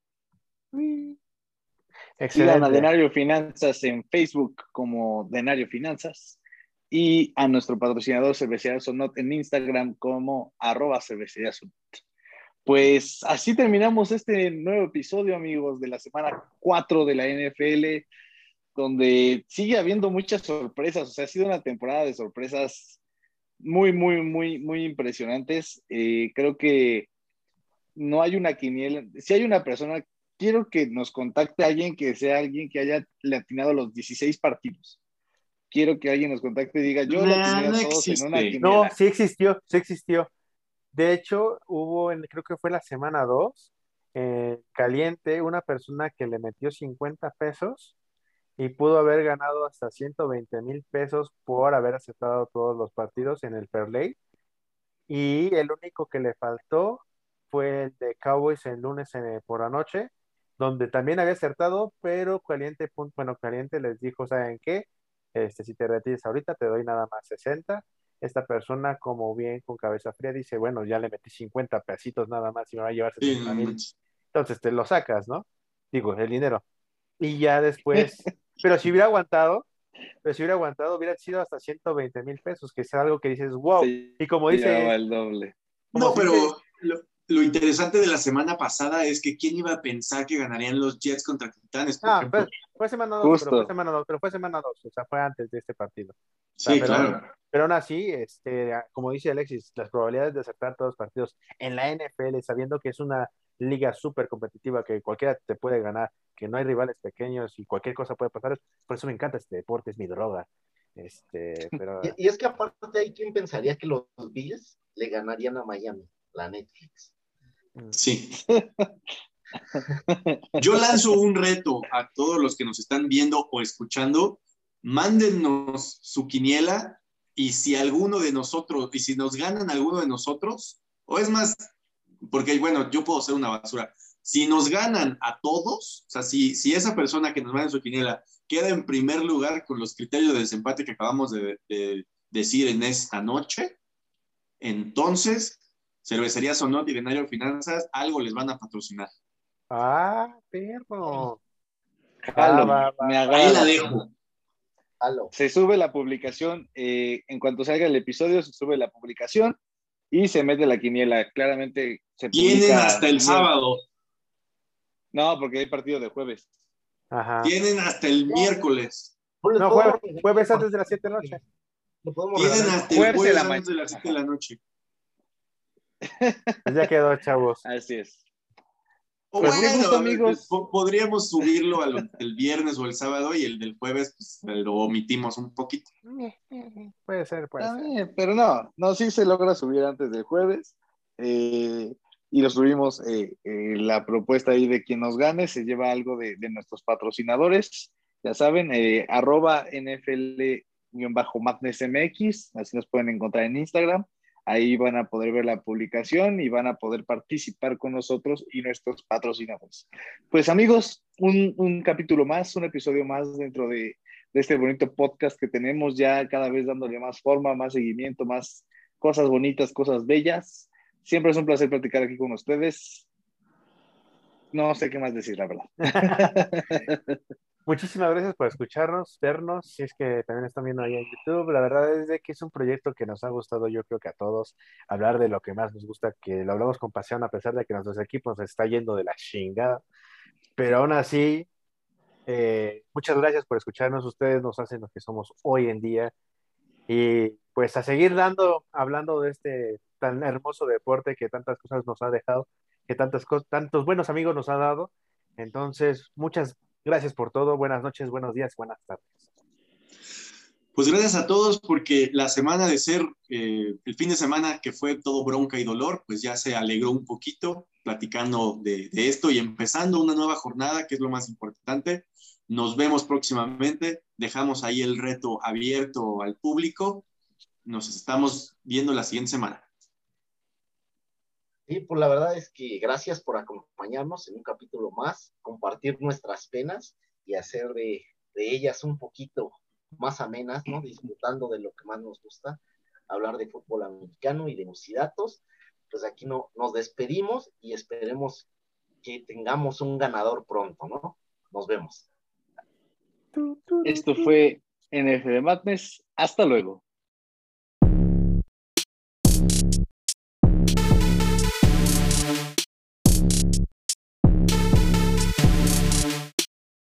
Sigan a Excelente. Denario Finanzas en Facebook como Denario Finanzas y a nuestro patrocinador Cervecería Sonot en Instagram como arroba cervecería Sonot. Pues así terminamos este nuevo episodio, amigos, de la semana 4 de la NFL, donde sigue habiendo muchas sorpresas. O sea, ha sido una temporada de sorpresas muy, muy, muy, muy impresionantes. Eh, creo que no hay una quiniela. Si hay una persona quiero que nos contacte alguien que sea alguien que haya latinado los 16 partidos. Quiero que alguien nos contacte y diga, yo No, latiné a no todos en una quiniela. No, sí existió, sí existió. De hecho, hubo, en, creo que fue la semana 2, eh, caliente, una persona que le metió 50 pesos y pudo haber ganado hasta 120 mil pesos por haber aceptado todos los partidos en el Fairlay. Y el único que le faltó fue el de Cowboys el lunes eh, por la noche, donde también había acertado, pero Caliente, bueno, Caliente les dijo, ¿saben qué? Este, si te retires ahorita, te doy nada más 60. Esta persona, como bien con cabeza fría, dice, bueno, ya le metí 50 pesitos nada más y me va a llevar Sí, 60 no mil. Entonces te lo sacas, ¿no? Digo, el dinero. Y ya después, pero si hubiera aguantado, pero si hubiera aguantado, hubiera sido hasta 120 mil pesos, que es algo que dices, wow. Sí, Y como dice, el doble. Como No, pero lo, lo interesante de la semana pasada es que quién iba a pensar que ganarían los Jets contra Titanes, por ah, ejemplo. fue, semana 2, Justo. pero fue semana 2, pero fue semana 2, o sea, fue antes de este partido. sí, pero- claro. Pero aún así, este, como dice Alexis, las probabilidades de acertar todos los partidos en la NFL, sabiendo que es una liga súper competitiva, que cualquiera te puede ganar, que no hay rivales pequeños y cualquier cosa puede pasar, por eso me encanta este deporte, es mi droga. Este, pero Y, y es que aparte hay quien pensaría que los Bills le ganarían a Miami, la Netflix. Sí. Yo lanzo un reto a todos los que nos están viendo o escuchando. Mándennos su quiniela y si alguno de nosotros, y si nos ganan alguno de nosotros, o es más, porque bueno, yo puedo ser una basura. Si nos ganan a todos, o sea, si, si esa persona que nos manda su quiniela queda en primer lugar con los criterios de desempate que acabamos de, de decir en esta noche, entonces Cervecería Sonot y Denario Finanzas algo les van a patrocinar. ah, perro. Jalo, va, va, me agrada. Ahí la dejo. Halo. Se sube la publicación, eh, en cuanto salga el episodio, se sube la publicación y se mete la quiniela. Claramente se Tienen publica- hasta el sábado, No, porque hay partido de jueves. Ajá. tienen hasta el miércoles, Pues le No, jueves, antes de las 7 de la noche. tienen hasta el Jueves la antes de las 7 de la noche. Pues ya quedó, chavos. Así es. O Pues, gusto, ver, amigos. po- podríamos subirlo al, el viernes o el sábado y el del jueves pues, lo omitimos un poquito. Puede ser, puede ser. pero no, no, sí se logra subir antes del jueves. eh, y lo subimos, eh, eh, la propuesta ahí de quien nos gane se lleva algo de, nuestros patrocinadores. Ya saben, eh, arroba NFL-MagnusMX, así nos pueden encontrar en Instagram. Ahí van a poder ver la publicación y van a poder participar con nosotros y nuestros patrocinadores. Pues amigos, un, un capítulo más, un episodio más dentro de, de este bonito podcast que tenemos ya cada vez dándole más forma, más seguimiento, más cosas bonitas, cosas bellas. Siempre es un placer platicar aquí con ustedes. No sé qué más decir, la verdad. Muchísimas gracias por escucharnos, vernos, si es que también están viendo ahí en YouTube. La verdad es de que es un proyecto que nos ha gustado, yo creo que a todos, hablar de lo que más nos gusta, que lo hablamos con pasión a pesar de que nuestros equipos nos está yendo de la chingada. Pero aún así, eh, muchas gracias por escucharnos. Ustedes nos hacen lo que somos hoy en día. Y pues a seguir dando, hablando de este tan hermoso deporte que tantas cosas nos ha dejado, que tantas tantos buenos amigos nos ha dado. Entonces, muchas gracias por todo. Buenas noches, buenos días, buenas tardes. Pues gracias a todos porque la semana de ser, eh, el fin de semana que fue todo bronca y dolor, pues ya se alegró un poquito platicando de, de esto y empezando una nueva jornada, que es lo más importante. Nos vemos próximamente. Dejamos ahí el reto abierto al público. Nos estamos viendo la siguiente semana. Sí, pues la verdad es que gracias por acompañarnos en un capítulo más, compartir nuestras penas y hacer de, de ellas un poquito más amenas, ¿no? Disfrutando de lo que más nos gusta, hablar de fútbol americano y de datos. Pues aquí no, nos despedimos y esperemos que tengamos un ganador pronto, ¿no? Nos vemos. Esto fue NFL Madness. Hasta luego.